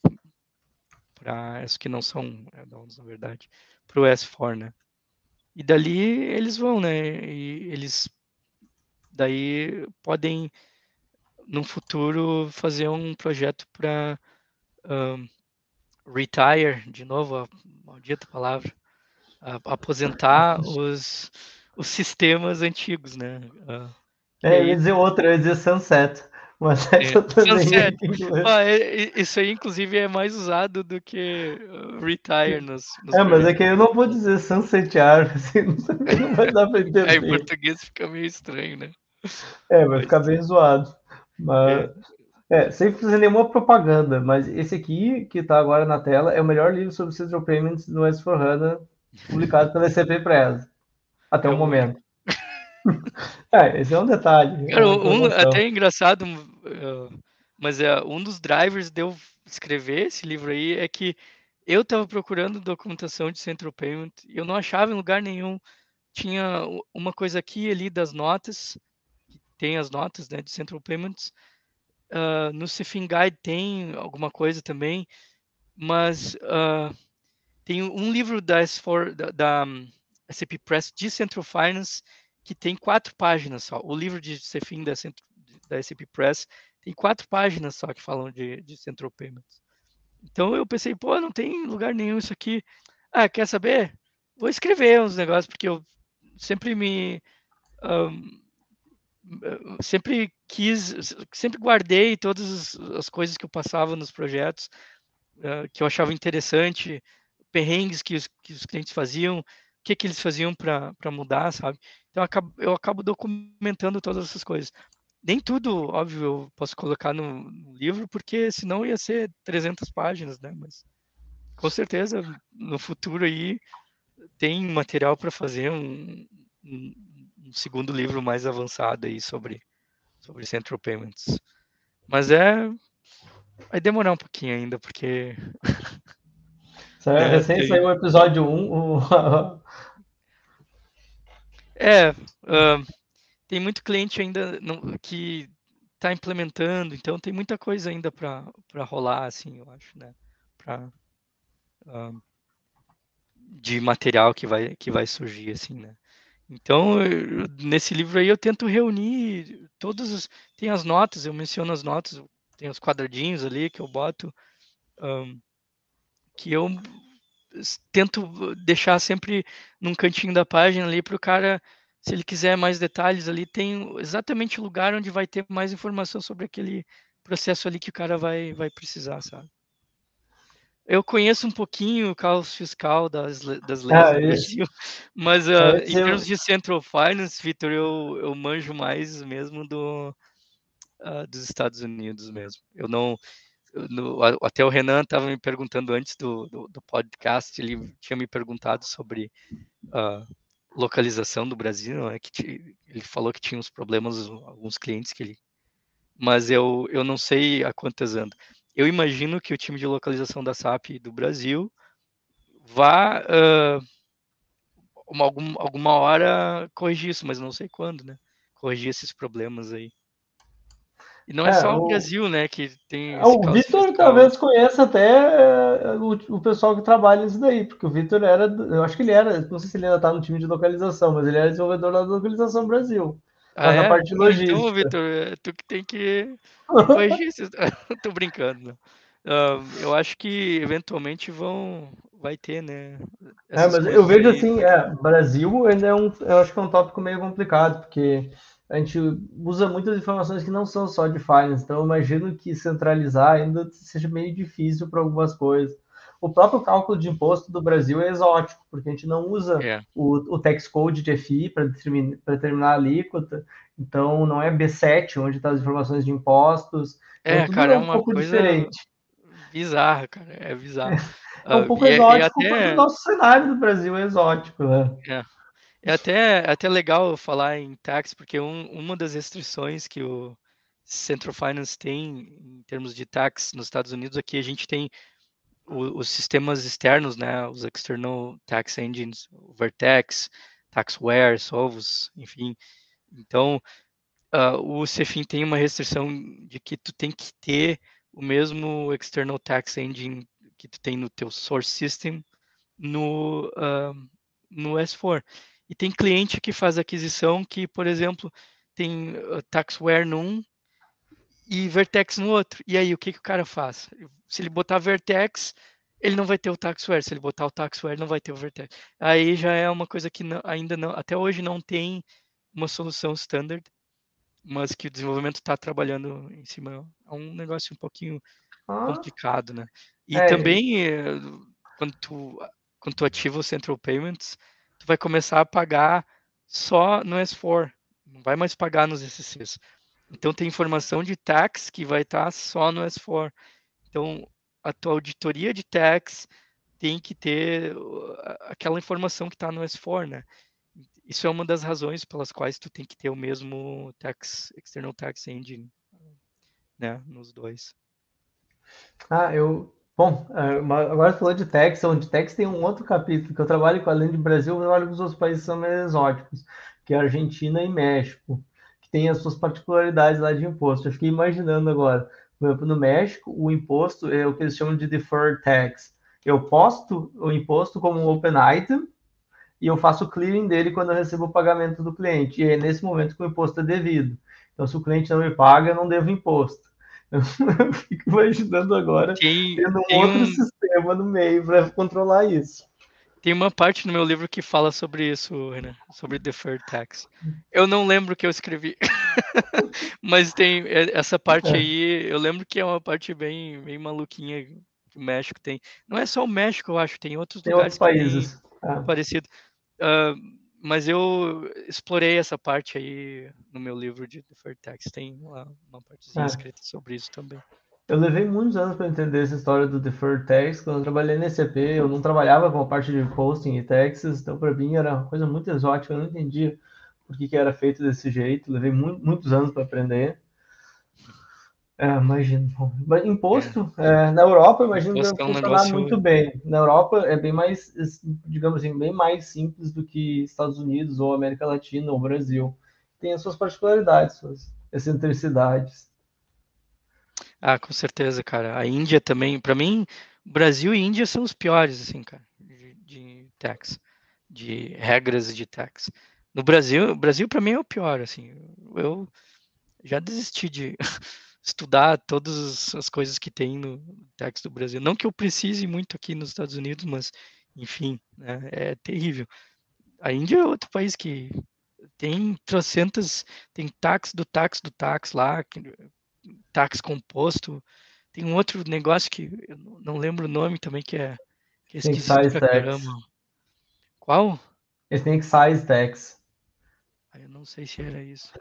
para as que não são add-ons, na verdade, para o S4, né? E dali eles vão, né? E eles daí podem no futuro fazer um projeto para um, retire, de novo, a maldita palavra, a, aposentar os, os sistemas antigos, né? Uh, é, ia dizer outra, eu ia dizer sunset. Mas é, sunset. Ah, é, isso aí, inclusive, é mais usado do que retire nos, nos É, mas é que eu não vou dizer sunsetear, assim, não vai dar pra entender. É, em português fica meio estranho, né? É, vai ficar bem zoado. Mas... É. É, sem fazer nenhuma propaganda, mas esse aqui, que está agora na tela, é o melhor livro sobre Central Payments no S4HANA, publicado pela SCP Press, até é o momento. é, esse é um detalhe. Cara, um, até é engraçado, uh, mas é, um dos drivers de eu escrever esse livro aí é que eu estava procurando documentação de Central Payment e eu não achava em lugar nenhum. Tinha uma coisa aqui e ali das notas, tem as notas né, de Central Payments, Uh, no Cefin Guide tem alguma coisa também, mas uh, tem um livro da, S4, da, da SAP Press de Central Finance que tem quatro páginas só. O livro de Cefim da, da SAP Press tem quatro páginas só que falam de, de Central Payments. Então eu pensei, pô, não tem lugar nenhum isso aqui. Ah, quer saber? Vou escrever uns negócios, porque eu sempre me. Um, sempre quis, sempre guardei todas as coisas que eu passava nos projetos, uh, que eu achava interessante, perrengues que os, que os clientes faziam, o que, que eles faziam para mudar, sabe? Então eu acabo, eu acabo documentando todas essas coisas nem tudo, óbvio, eu posso colocar no, no, livro, porque senão ia ser 300 páginas, né? Mas com certeza no futuro aí tem material para fazer um, um, um, segundo livro mais avançado aí sobre, sobre Central Payments. Mas é. Vai demorar um pouquinho ainda, porque. Saiu, é, recém saiu o episódio 1. O... é. Uh, tem muito cliente ainda que está implementando, então tem muita coisa ainda para rolar, assim, eu acho, né? Pra, uh, de material que vai, que vai surgir, assim, né? Então, eu, nesse livro aí eu tento reunir todos os... Tem as notas, eu menciono as notas, tem os quadradinhos ali que eu boto, um, que eu tento deixar sempre num cantinho da página ali para o cara se ele quiser mais detalhes ali, tem exatamente o lugar onde vai ter mais informação sobre aquele processo ali que o cara vai, vai precisar, sabe? Eu conheço um pouquinho o caos fiscal das, das leis ah, do Brasil, mas uh, em termos de Central Finance, Vitor, eu, eu manjo mais mesmo do, uh, dos Estados Unidos mesmo. Eu não. No, até o Renan estava me perguntando antes do, do, do, podcast, ele tinha me perguntado sobre uh, localização do Brasil, é que ele falou que tinha uns problemas alguns clientes que ele, mas eu eu não sei a quantas anda. Eu imagino que o time de localização da SAP do Brasil vá uh, uma, algum, alguma hora corrigir isso, mas não sei quando, né? Corrigir esses problemas aí. E não é, é só o, Brasil, né, que tem. É, o Vitor talvez conheça até é, o, o, pessoal que trabalha nisso daí, porque o Vitor era, eu acho que ele era, não sei se ele ainda está no time de localização, mas ele era desenvolvedor da localização Brasil. Ah, é? parte de logística. Então, Vitor, é tu que tem que Tô brincando. Uh, eu acho que eventualmente vão, vai ter, né? É, mas eu vejo aí. assim, é, Brasil ainda é um, eu acho que é um tópico meio complicado, porque a gente usa muitas informações que não são só de finance, então eu imagino que centralizar ainda seja meio difícil para algumas coisas. O próprio cálculo de imposto do Brasil é exótico, porque a gente não usa é. o, o tax code de FI para determinar, determinar a alíquota, então não é B7 onde estão tá as informações de impostos. É, então, cara, é, um é uma pouco coisa diferente. bizarra, cara, é bizarro. É um pouco uh, exótico, e, e até... porque o nosso cenário do Brasil é exótico, né? É. É até, é até legal falar em tax, porque um, uma das restrições que o Central Finance tem em termos de tax nos Estados Unidos aqui, é a gente tem os sistemas externos, né, os external tax engines, Vertex, Taxware, Solvus, enfim. Então, uh, o CEFIN tem uma restrição de que tu tem que ter o mesmo external tax engine que tu tem no teu source system no, uh, no S4. E tem cliente que faz aquisição que, por exemplo, tem uh, Taxware num e Vertex no outro. E aí, o que, que o cara faz? Se ele botar Vertex, ele não vai ter o Taxware. Se ele botar o Taxware, não vai ter o Vertex. Aí já é uma coisa que não, ainda não, até hoje não tem uma solução standard, mas que o desenvolvimento está trabalhando em cima. É um negócio um pouquinho ah. complicado, né? E é. também, eh, quando tu, quando tu ativa o Central Payments, tu vai começar a pagar só no S4, não vai mais pagar nos SCs. Então tem informação de tax que vai estar tá só no S4. Então a tua auditoria de tax tem que ter aquela informação que está no S4, né? Isso é uma das razões pelas quais tu tem que ter o mesmo tax, external tax engine, né, nos dois. Ah, eu Bom, é, agora falou de tax, onde tax tem um outro capítulo que eu trabalho com além do Brasil, eu olho que os outros países são exóticos, que é Argentina e México, tem as suas particularidades lá de imposto. Eu fiquei imaginando agora, por exemplo, no México, o imposto é o que eles chamam de deferred tax. Eu posto o imposto como um open item, e eu faço o clearing dele quando eu recebo o pagamento do cliente. E é nesse momento que o imposto é devido. Então, se o cliente não me paga, eu não devo imposto. Eu fico imaginando agora tem, tendo um outro um... sistema no meio para controlar isso. Tem uma parte no meu livro que fala sobre isso, Renan, sobre deferred tax. Eu não lembro o que eu escrevi, mas tem essa parte é. aí. Eu lembro que é uma parte bem, bem maluquinha que o México tem. Não é só o México, eu acho, tem outros tem lugares outros países. É. parecido. Uh, mas eu explorei essa parte aí no meu livro de Deferred Tax. Tem lá uma partezinha é. escrita sobre isso também. Eu levei muitos anos para entender essa história do Deferred Tax. Quando eu trabalhei na SAP, eu não trabalhava com a parte de posting e taxes, então para mim era uma coisa muito exótica. Eu não entendia por que, que era feito desse jeito. Levei mu muitos anos para aprender. É, imagino. Imposto, é. É, na Europa, imagino que vai funcionar muito bem. Na Europa é bem mais, digamos assim, bem mais simples do que Estados Unidos ou América Latina ou Brasil. Tem as suas particularidades, suas excentricidades. Ah, com certeza, cara. A Índia também, para mim, Brasil e Índia são os piores, assim, cara, de, de tax, de regras de tax. No Brasil, Brasil para mim é o pior, assim. Eu já desisti de estudar todas as coisas que tem no tax do Brasil. Não que eu precise muito aqui nos Estados Unidos, mas, enfim, né, é terrível. A Índia é outro país que tem trocentas, tem tax do tax do tax lá, tax composto. Tem um outro negócio que eu não lembro o nome também, que é, que é esquisito pra tax. Qual? Size tax. Eu não sei se era isso.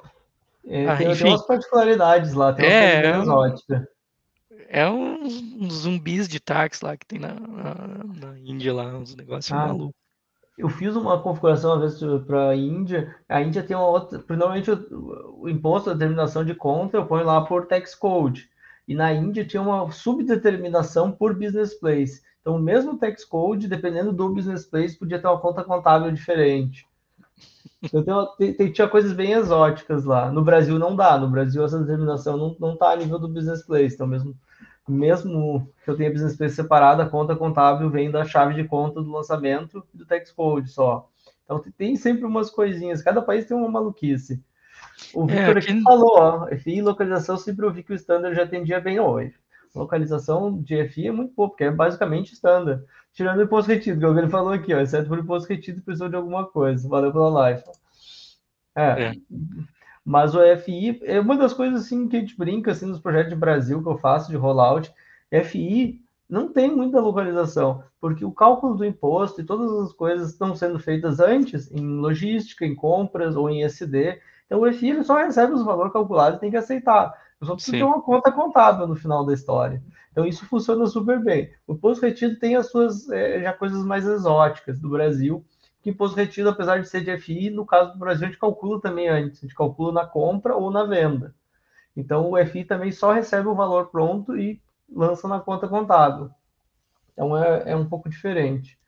É, ah, tem, enfim. umas particularidades lá, tem é, é um, é uns, uns zumbis de táxi lá que tem na, na, na Índia lá, uns negócios ah, malucos. Eu fiz uma configuração uma vez para a Índia. A Índia tem uma outra. Normalmente o, imposto de determinação de conta eu ponho lá por tax code. E na Índia tinha uma subdeterminação por business place. Então, o mesmo tax code, dependendo do business place, podia ter uma conta contábil diferente. Então, tem, tem, tinha coisas bem exóticas lá. No Brasil não dá. No Brasil essa determinação não, não tá a nível do business place. Então, mesmo, mesmo que eu tenha business place separada, a conta contábil vem da chave de conta do lançamento e do tax code só. Então, tem sempre umas coisinhas. Cada país tem uma maluquice. O é, Victor é, aqui falou, ó, FI e localização sempre ouvi que o standard já atendia bem hoje. Localização de FI é muito pouco, porque é basicamente standard tirando o imposto retido, que é o que ele falou aqui, ó, exceto por imposto retido, precisou de alguma coisa. Valeu pela live. É. é. Mas o FI é uma das coisas assim que a gente brinca assim nos projetos de Brasil que eu faço de rollout. FI não tem muita localização, porque o cálculo do imposto e todas as coisas estão sendo feitas antes em logística, em compras ou em SD. Então o FI só recebe os valores calculados e tem que aceitar. Eu só preciso Sim. ter uma conta contábil no final da história. Então isso funciona super bem. O imposto retido tem as suas é, já coisas mais exóticas do Brasil. Que imposto retido, apesar de ser de FI, no caso do Brasil a gente calcula também antes, a gente calcula na compra ou na venda. Então o FI também só recebe o valor pronto e lança na conta contábil. Então é, é um pouco diferente.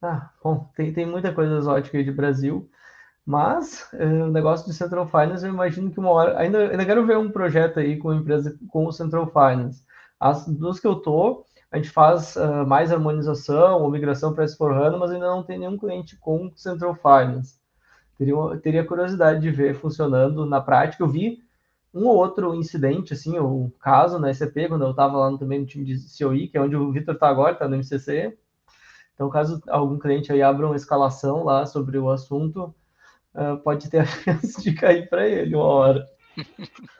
Ah, bom, tem, tem muita coisa exótica aí de Brasil. Mas é, o negócio de Central Finance, eu imagino que uma hora. Ainda, ainda quero ver um projeto aí com a empresa com o Central Finance. As duas que eu tô, a gente faz uh, mais harmonização ou migração para S4HANA, mas ainda não tem nenhum cliente com Central Finance. Teria, teria curiosidade de ver funcionando na prática. Eu vi um ou outro incidente, assim, ou caso na SAP, quando eu estava lá também no time de COI, que é onde o Vitor está agora, está no MCC. Então, caso algum cliente aí abra uma escalação lá sobre o assunto, uh, pode ter a chance de cair para ele uma hora.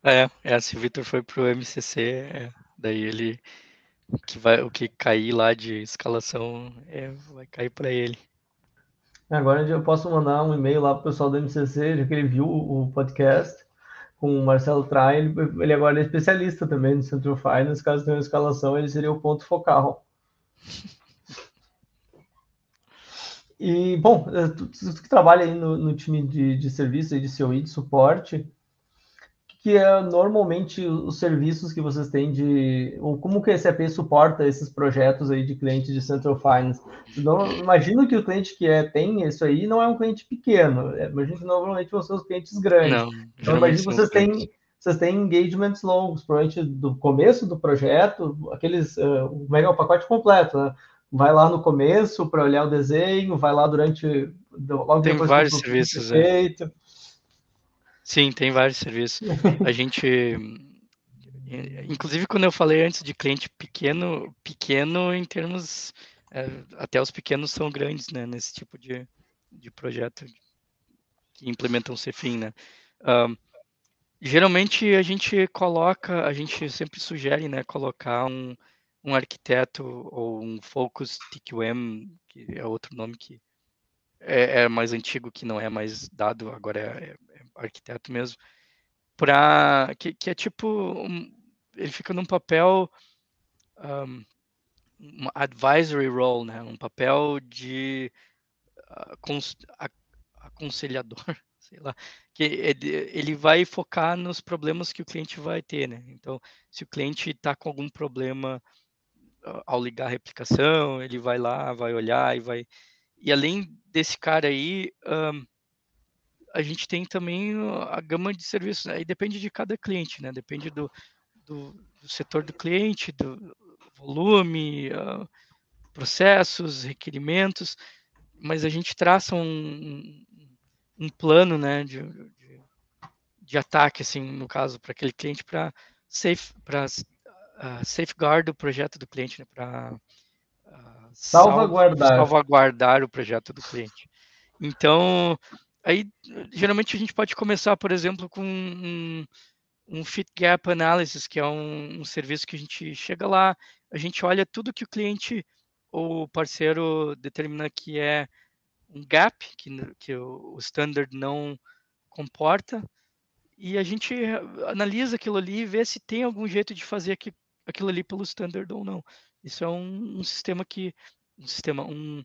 É, é se o Vitor foi pro MCC, é, daí ele o que vai o que cair lá de escalação é, vai cair para ele. Agora eu posso mandar um e-mail lá pro pessoal do MCC, já que ele viu o podcast com o Marcelo Trai, ele, ele agora é especialista também no Central Finance, caso tenha uma escalação, ele seria o ponto focal. E, bom, eh, tu, tu que trabalha aí no, no time de, de serviço e de COI, de suporte, que é normalmente os serviços que vocês têm de. ou como que a SAP suporta esses projetos aí de clientes de Central Finance. Não, imagino que o cliente que é, tem isso aí não é um cliente pequeno. É, imagino que normalmente vão ser os clientes grandes. Não, então, imagino que vocês têm, vocês têm engagements longos, provavelmente do começo do projeto, aqueles. Uh, o pacote completo, né? vai lá no começo para olhar o desenho, vai lá durante logo tem vários serviços. É. Sim, tem vários serviços. A gente inclusive quando eu falei antes de cliente pequeno, pequeno em termos é, até os pequenos são grandes, né, nesse tipo de, de projeto que implementam CFIN, né? Um, geralmente a gente coloca, a gente sempre sugere, né, colocar um, um arquiteto ou um Focus TQM, que é outro nome que é, é mais antigo, que não é mais dado, agora é, é arquiteto mesmo, para que, que, é tipo, um, ele fica num papel um, um advisory role, né, um papel de uh, aconselhador, sei lá, que ele vai focar nos problemas que o cliente vai ter, né? Então, se o cliente está com algum problema ao ligar a replicação, ele vai lá, vai olhar e vai. E além desse cara aí, um, a gente tem também a gama de serviços. Aí depende de cada cliente, né? Depende do, do, do setor do cliente, do volume, uh, processos, requerimentos, mas a gente traça um, um plano, né, de, de, de ataque, assim, no caso, para aquele cliente, para safe, para uh, safeguard o projeto do cliente, né, para uh, salvaguardar. salvaguardar o projeto do cliente. Então, aí geralmente a gente pode começar, por exemplo, com um, um fit gap analysis, que é um, um, serviço que a gente chega lá, a gente olha tudo que o cliente ou parceiro determina que é um gap que, que o, o standard não comporta e a gente analisa aquilo ali e vê se tem algum jeito de fazer aqui, aquilo ali pelo standard ou não. Isso é um, um sistema que um sistema um,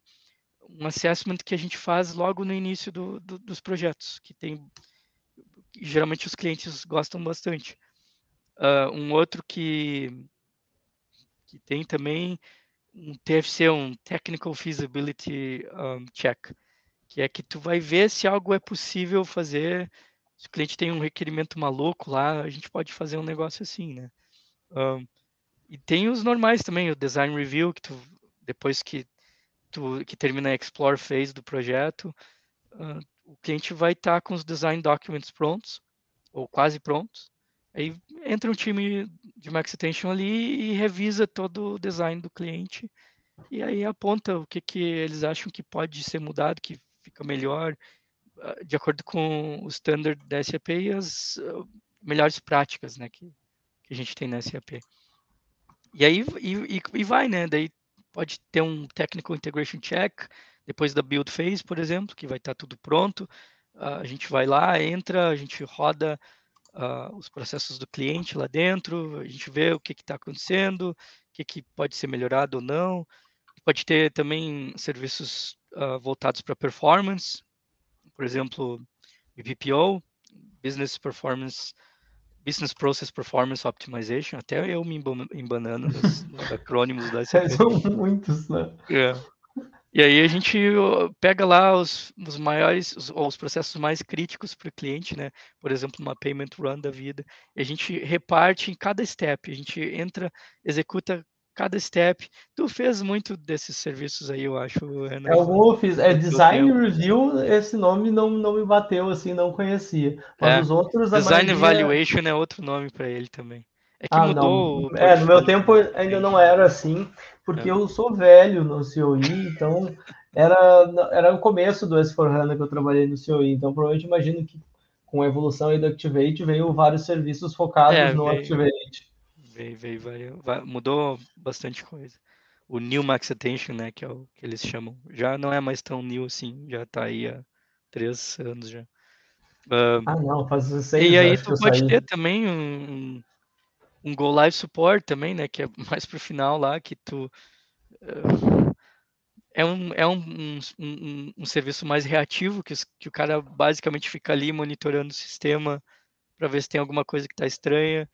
um assessment que a gente faz logo no início do, do, dos projetos que tem geralmente os clientes gostam bastante. Uh, um outro que que tem também um TFC, um Technical Feasibility um, Check, que é que tu vai ver se algo é possível fazer. Se o cliente tem um requerimento maluco lá, a gente pode fazer um negócio assim, né? Um, e tem os normais também, o Design Review, que tu, depois que tu que termina a Explore Phase do projeto, uh, o cliente vai estar tá com os Design Documents prontos, ou quase prontos, Aí entra um time de Max Attention ali e revisa todo o design do cliente e aí aponta o que, que eles acham que pode ser mudado, que fica melhor, de acordo com o standard da SAP e as melhores práticas né, que, que a gente tem na SAP. E aí e, e, vai, né? Daí pode ter um Technical Integration Check, depois da build phase, por exemplo, que vai estar tudo pronto. Uh, a gente vai lá, entra, a gente roda uh, os processos do cliente lá dentro, a gente vê o que está acontecendo, o que, que pode ser melhorado ou não. Pode ter também serviços uh, voltados para performance, por exemplo, BPO, Business Performance, Business Process Performance Optimization, até eu me embanando nos, nos acrônimos da SAP. São muitos, né? É. E aí a gente pega lá os, os maiores, os, os processos mais críticos para o cliente, né? Por exemplo, uma payment run da vida. E a gente reparte em cada step. A gente entra, executa cada step. Tu fez muito desses serviços aí, eu acho. Renan. É, eu fiz. É Design Review, esse nome não, não me bateu assim, não conhecia. Mas é, os outros. Design maioria... Evaluation é outro nome para ele também. É que ah, mudou. É, no meu tempo ainda não era assim, porque é. eu sou velho no COI, então era, era o começo do S4HANA que eu trabalhei no COI, então provavelmente imagino que com a evolução aí do Activate veio vários serviços focados é, no veio, Activate. Veio, veio, veio, mudou bastante coisa. O New Max Attention, né, que é o que eles chamam, já não é mais tão new assim, já tá aí há três anos já. Uh, ah, não, faz seis E aí tu pode ter também um, um Go Live Support também, né? Que é mais pro final lá, que tu. Uh, é um, é um, um, um, um, serviço mais reativo, que, que o cara basicamente fica ali monitorando o sistema para ver se tem alguma coisa que está estranha,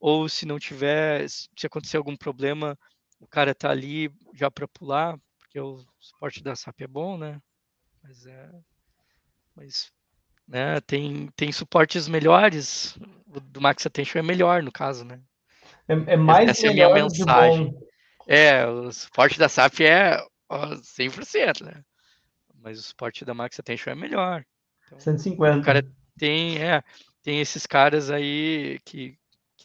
ou se não tiver, se acontecer algum problema, o cara tá ali já para pular, porque o suporte da SAP é bom, né? Mas é. Mas né? Tem, tem suportes melhores, o do Max Attention é melhor no caso, né? É, é mais Essa melhor é a minha mensagem. É, o suporte da SAP é 100%, né? Mas o suporte da Max Attention é melhor. Então, 150. O cara tem, é, tem esses caras aí que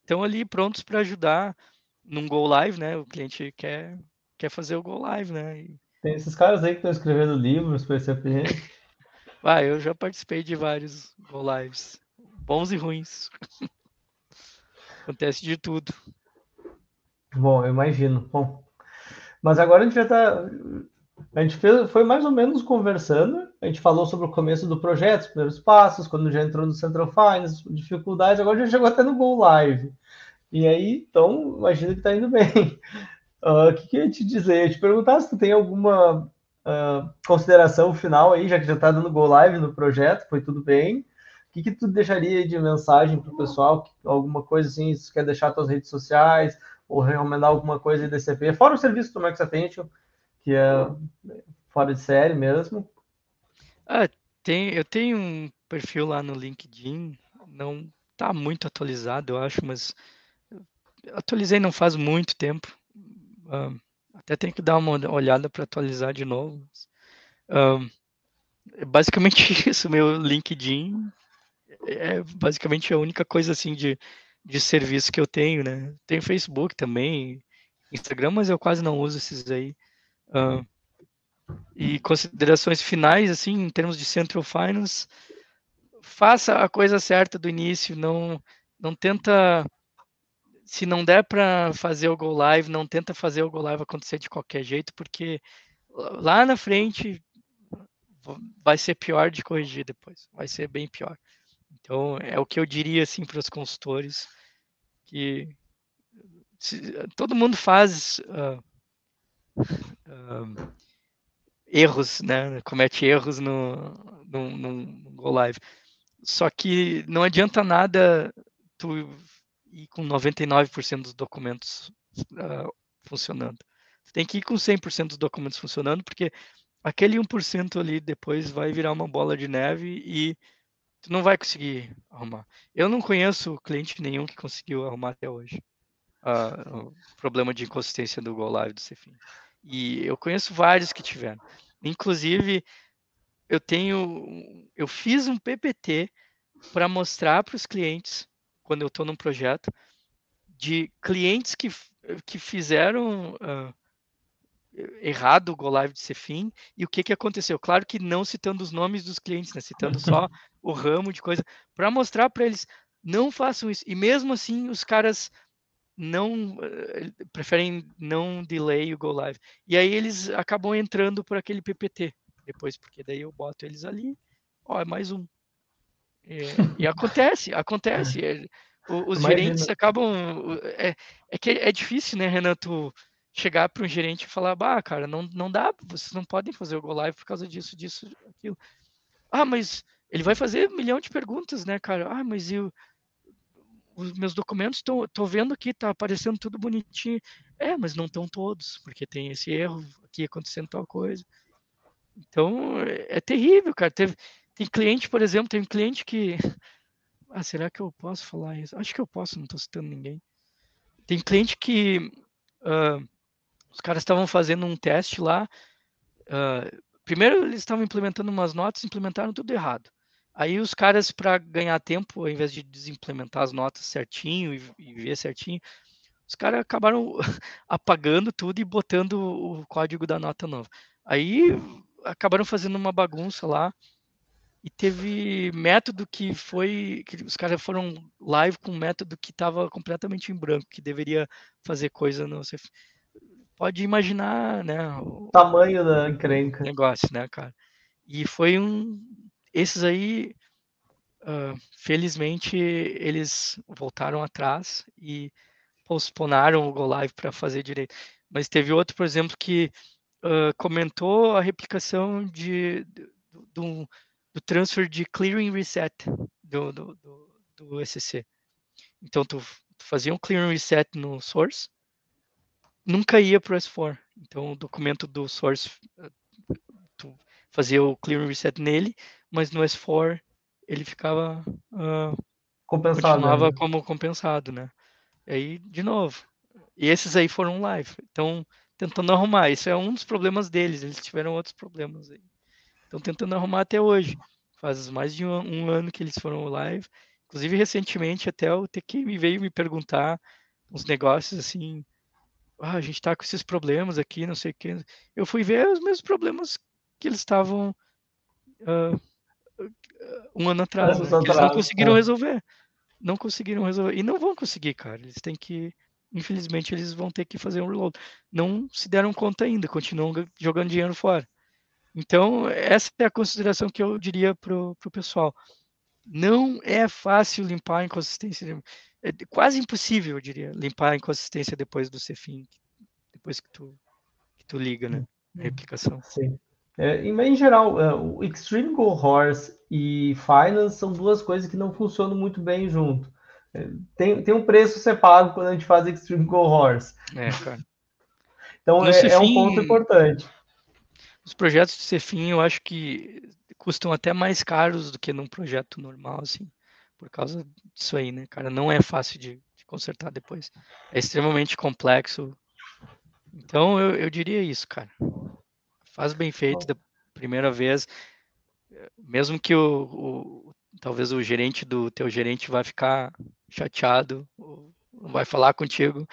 estão ali prontos para ajudar num Go Live, né? O cliente quer, quer fazer o Go Live, né? E... Tem esses caras aí que estão escrevendo livros para esse cliente. Ah, eu já participei de vários Go Lives, bons e ruins. Acontece de tudo. Bom, eu imagino. Bom, mas agora a gente já está. A gente fez, foi mais ou menos conversando. A gente falou sobre o começo do projeto, os primeiros passos, quando já entrou no Central Finance, dificuldades. Agora já chegou até no Go Live. E aí, então, imagina que está indo bem. Ah, o uh, que, que eu ia te dizer? Eu ia te perguntar se tu tem alguma uh, consideração final aí, já que já está dando Go Live no projeto, foi tudo bem. O que, que tu deixaria de mensagem para o pessoal? Alguma coisa assim, se quer deixar suas redes sociais, ou recomendar alguma coisa de DCP, fora o serviço do Max Attention, que é fora de série mesmo. Ah, tem, eu tenho um perfil lá no LinkedIn, não está muito atualizado, eu acho, mas atualizei não faz muito tempo. Uh, até tenho que dar uma olhada para atualizar de novo. Uh, é basicamente isso, meu LinkedIn é basicamente a única coisa assim de de serviço que eu tenho, né? Tem Facebook também, Instagram, mas eu quase não uso esses aí. Uh, e considerações finais, assim, em termos de Central Finance, faça a coisa certa do início, não, não tenta, se não der para fazer o Go Live, não tenta fazer o Go Live acontecer de qualquer jeito, porque lá na frente vai ser pior de corrigir depois, vai ser bem pior. Então, é o que eu diria assim para os consultores, que se, todo mundo faz uh, uh, erros, né? Comete erros no, no, no, Go Live. Só que não adianta nada tu ir com 99% dos documentos uh, funcionando. Tu tem que ir com 100% dos documentos funcionando, porque aquele 1% ali depois vai virar uma bola de neve e tu não vai conseguir arrumar. Eu não conheço cliente nenhum que conseguiu arrumar até hoje uh, o problema de inconsistência do Go Live do Cefim. E eu conheço vários que tiveram. Inclusive, eu tenho, eu fiz um PPT para mostrar para os clientes quando eu estou num projeto de clientes que, que fizeram uh, errado o Go Live de Cefim e o que, que aconteceu. Claro que não citando os nomes dos clientes, né? citando só o ramo de coisa, para mostrar para eles, não façam isso. E mesmo assim, os caras não uh, preferem não delay o Go Live. E aí eles acabam entrando por aquele PPT depois, porque daí eu boto eles ali, ó, é mais um. E, e acontece, acontece. É, os Imagina. gerentes acabam. É, é que é difícil, né, Renato? chegar para um gerente e falar, bah, cara, não, não dá, vocês não podem fazer o Go Live por causa disso, disso, aquilo. Ah, mas ele vai fazer um milhão de perguntas, né, cara? Ah, mas eu, os meus documentos estão, tô vendo aqui, tá aparecendo tudo bonitinho. É, mas não estão todos, porque tem esse erro aqui acontecendo tal coisa. Então, é, é terrível, cara. Teve, tem cliente, por exemplo, tem um cliente que. Ah, será que eu posso falar isso? Acho que eu posso, não estou citando ninguém. Tem cliente que uh, os caras estavam fazendo um teste lá. Uh, primeiro, eles estavam implementando umas notas, implementaram tudo errado. Aí os caras, para ganhar tempo, ao invés de desimplementar as notas certinho e, e ver certinho, os caras acabaram apagando tudo e botando o código da nota nova. Aí acabaram fazendo uma bagunça lá e teve método que foi que os caras foram live com um método que estava completamente em branco, que deveria fazer coisa no pode imaginar, né? O tamanho da encrenca. Negócio, né, cara? E foi um. Esses aí, uh, felizmente, eles voltaram atrás e postponaram o Go Live para fazer direito. Mas teve outro, por exemplo, que uh, comentou a replicação de, do, do transfer de clearing reset do, do, do, do ECC. Então, tu, tu fazia um clearing reset no source, nunca ia para o S4. Então, o documento do source, eh, tu fazia o clearing reset nele, mas no S4 ele ficava uh, compensado, continuava né? como compensado, né? E aí, de novo, E esses aí foram live. Então, tentando arrumar. Isso é um dos problemas deles. Eles tiveram outros problemas aí. Estão tentando arrumar até hoje. Faz mais de um, um, ano que eles foram live. Inclusive, recentemente, até o TQ veio me perguntar uns negócios assim. Ah, a gente tá com esses problemas aqui, não sei o que. Eu fui ver os mesmos problemas que eles estavam uh, um ano atrás. Né? Eles não conseguiram é. resolver. Não conseguiram resolver. E não vão conseguir, cara. Eles têm que. Infelizmente, eles vão ter que fazer um reload. Não se deram conta ainda, continuam jogando dinheiro fora. Então, essa é a consideração que eu diria pro, pro pessoal. Não é fácil limpar a inconsistência. É quase impossível, eu diria, limpar a inconsistência depois do CFIN, depois que tu, que tu liga, né? A replicação. Sim. É, em geral, é, o Extreme Go Horse e Finance são duas coisas que não funcionam muito bem junto. É, tem, tem um preço separado quando a gente faz Extreme Go Horse. É, cara. Então é, é, um ponto importante. Os projetos de Cefim eu acho que custam até mais caros do que num projeto normal, assim, por causa disso aí, né, cara? Não é fácil de, de consertar depois. É extremamente complexo. Então eu, eu diria isso, cara faz bem feito da primeira vez, mesmo que o, o, talvez o gerente do teu gerente vai ficar chateado, não vai falar contigo,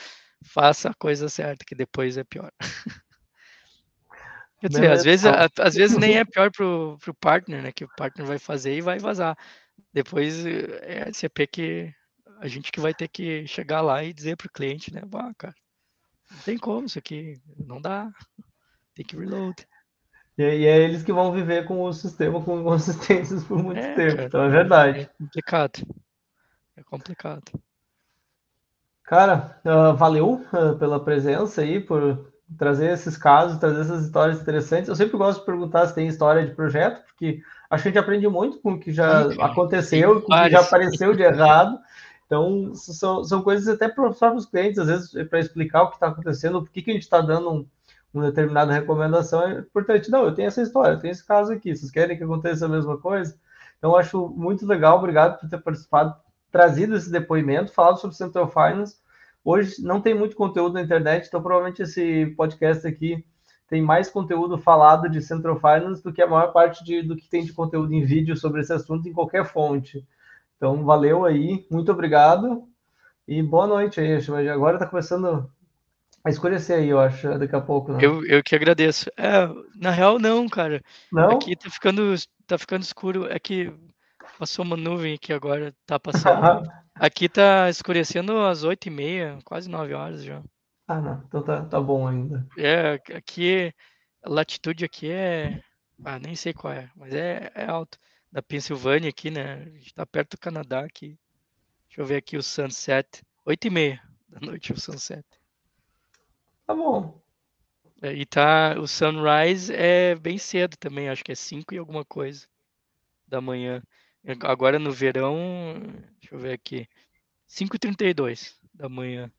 faça a coisa certa, que depois é pior. Quer dizer, às vezes, às vezes nem é pior pro, pro partner, né? Que o partner vai fazer e vai vazar. Depois é a CP que a gente que vai ter que chegar lá e dizer pro cliente, né? Bah, cara, não tem como isso aqui, não dá. Tem que reload. E, e é eles que vão viver com o sistema com inconsistências por muito é, tempo. Cara, então é verdade. É complicado. É complicado. Cara, uh, valeu uh, pela presença aí, por trazer esses casos, trazer essas histórias interessantes. Eu sempre gosto de perguntar se tem história de projeto, porque acho que a gente aprende muito com o que já aconteceu, com o que já apareceu de errado. Então, são, são coisas até para os próprios clientes, às vezes, para explicar o que está acontecendo, por que, que a gente está dando um, uma determinada recomendação, é importante. Não, eu tenho essa história, eu tenho esse caso aqui. Vocês querem que aconteça a mesma coisa? Então, acho muito legal. Obrigado por ter participado, trazido esse depoimento, falado sobre Central Finance. Hoje não tem muito conteúdo na internet, então provavelmente esse podcast aqui tem mais conteúdo falado de Central Finance do que a maior parte de, do que tem de conteúdo em vídeo sobre esse assunto em qualquer fonte. Então, valeu aí, muito obrigado e boa noite aí. Agora está começando a escurecer aí, eu acho, daqui a pouco. Né? Eu, eu que agradeço. É, na real, não, cara. Não? Aqui tá ficando, tá ficando escuro. É que passou uma nuvem aqui agora, tá passando. aqui tá escurecendo às oito e meia, quase nove horas já. Ah, não. Então tá, tá bom ainda. É, aqui, a latitude aqui é... Ah, nem sei qual é, mas é, é alto. Da Pensilvânia aqui, né? A gente tá perto do Canadá aqui. Deixa eu ver aqui o sunset. Oito e meia da noite o sunset. Tá bom. É, e tá, o sunrise é bem cedo também, acho que é 5 e alguma coisa da manhã. Agora no verão, deixa eu ver aqui, 5h32 da manhã.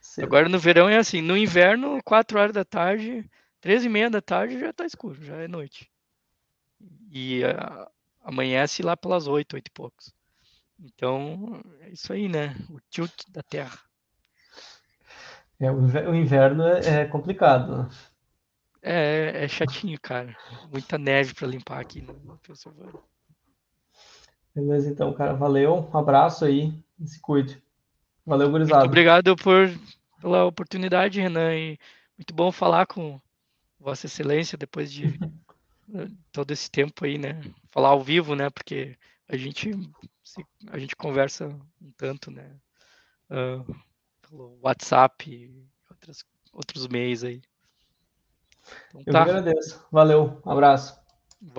Cedo. Agora no verão é assim, no inverno, 4 horas da tarde, 13 e meia da tarde já tá escuro, já é noite. E uh, amanhece lá pelas 8, 8 e poucos. Então, é isso aí, né? O tilt da Terra. É, o inverno é, é complicado. É, é chatinho, cara. Muita neve para limpar aqui no Pensilvânia. Beleza, então, cara. Valeu. Um abraço aí. E se cuide. Valeu, gurizada. Muito obrigado por, pela oportunidade, Renan. E muito bom falar com Vossa Excelência depois de todo esse tempo aí, né? Falar ao vivo, né? Porque a gente, a gente conversa um tanto, né? Uh, pelo WhatsApp e outras, outros meios aí. Então, tá. Eu agradeço. Valeu, um abraço. Valeu.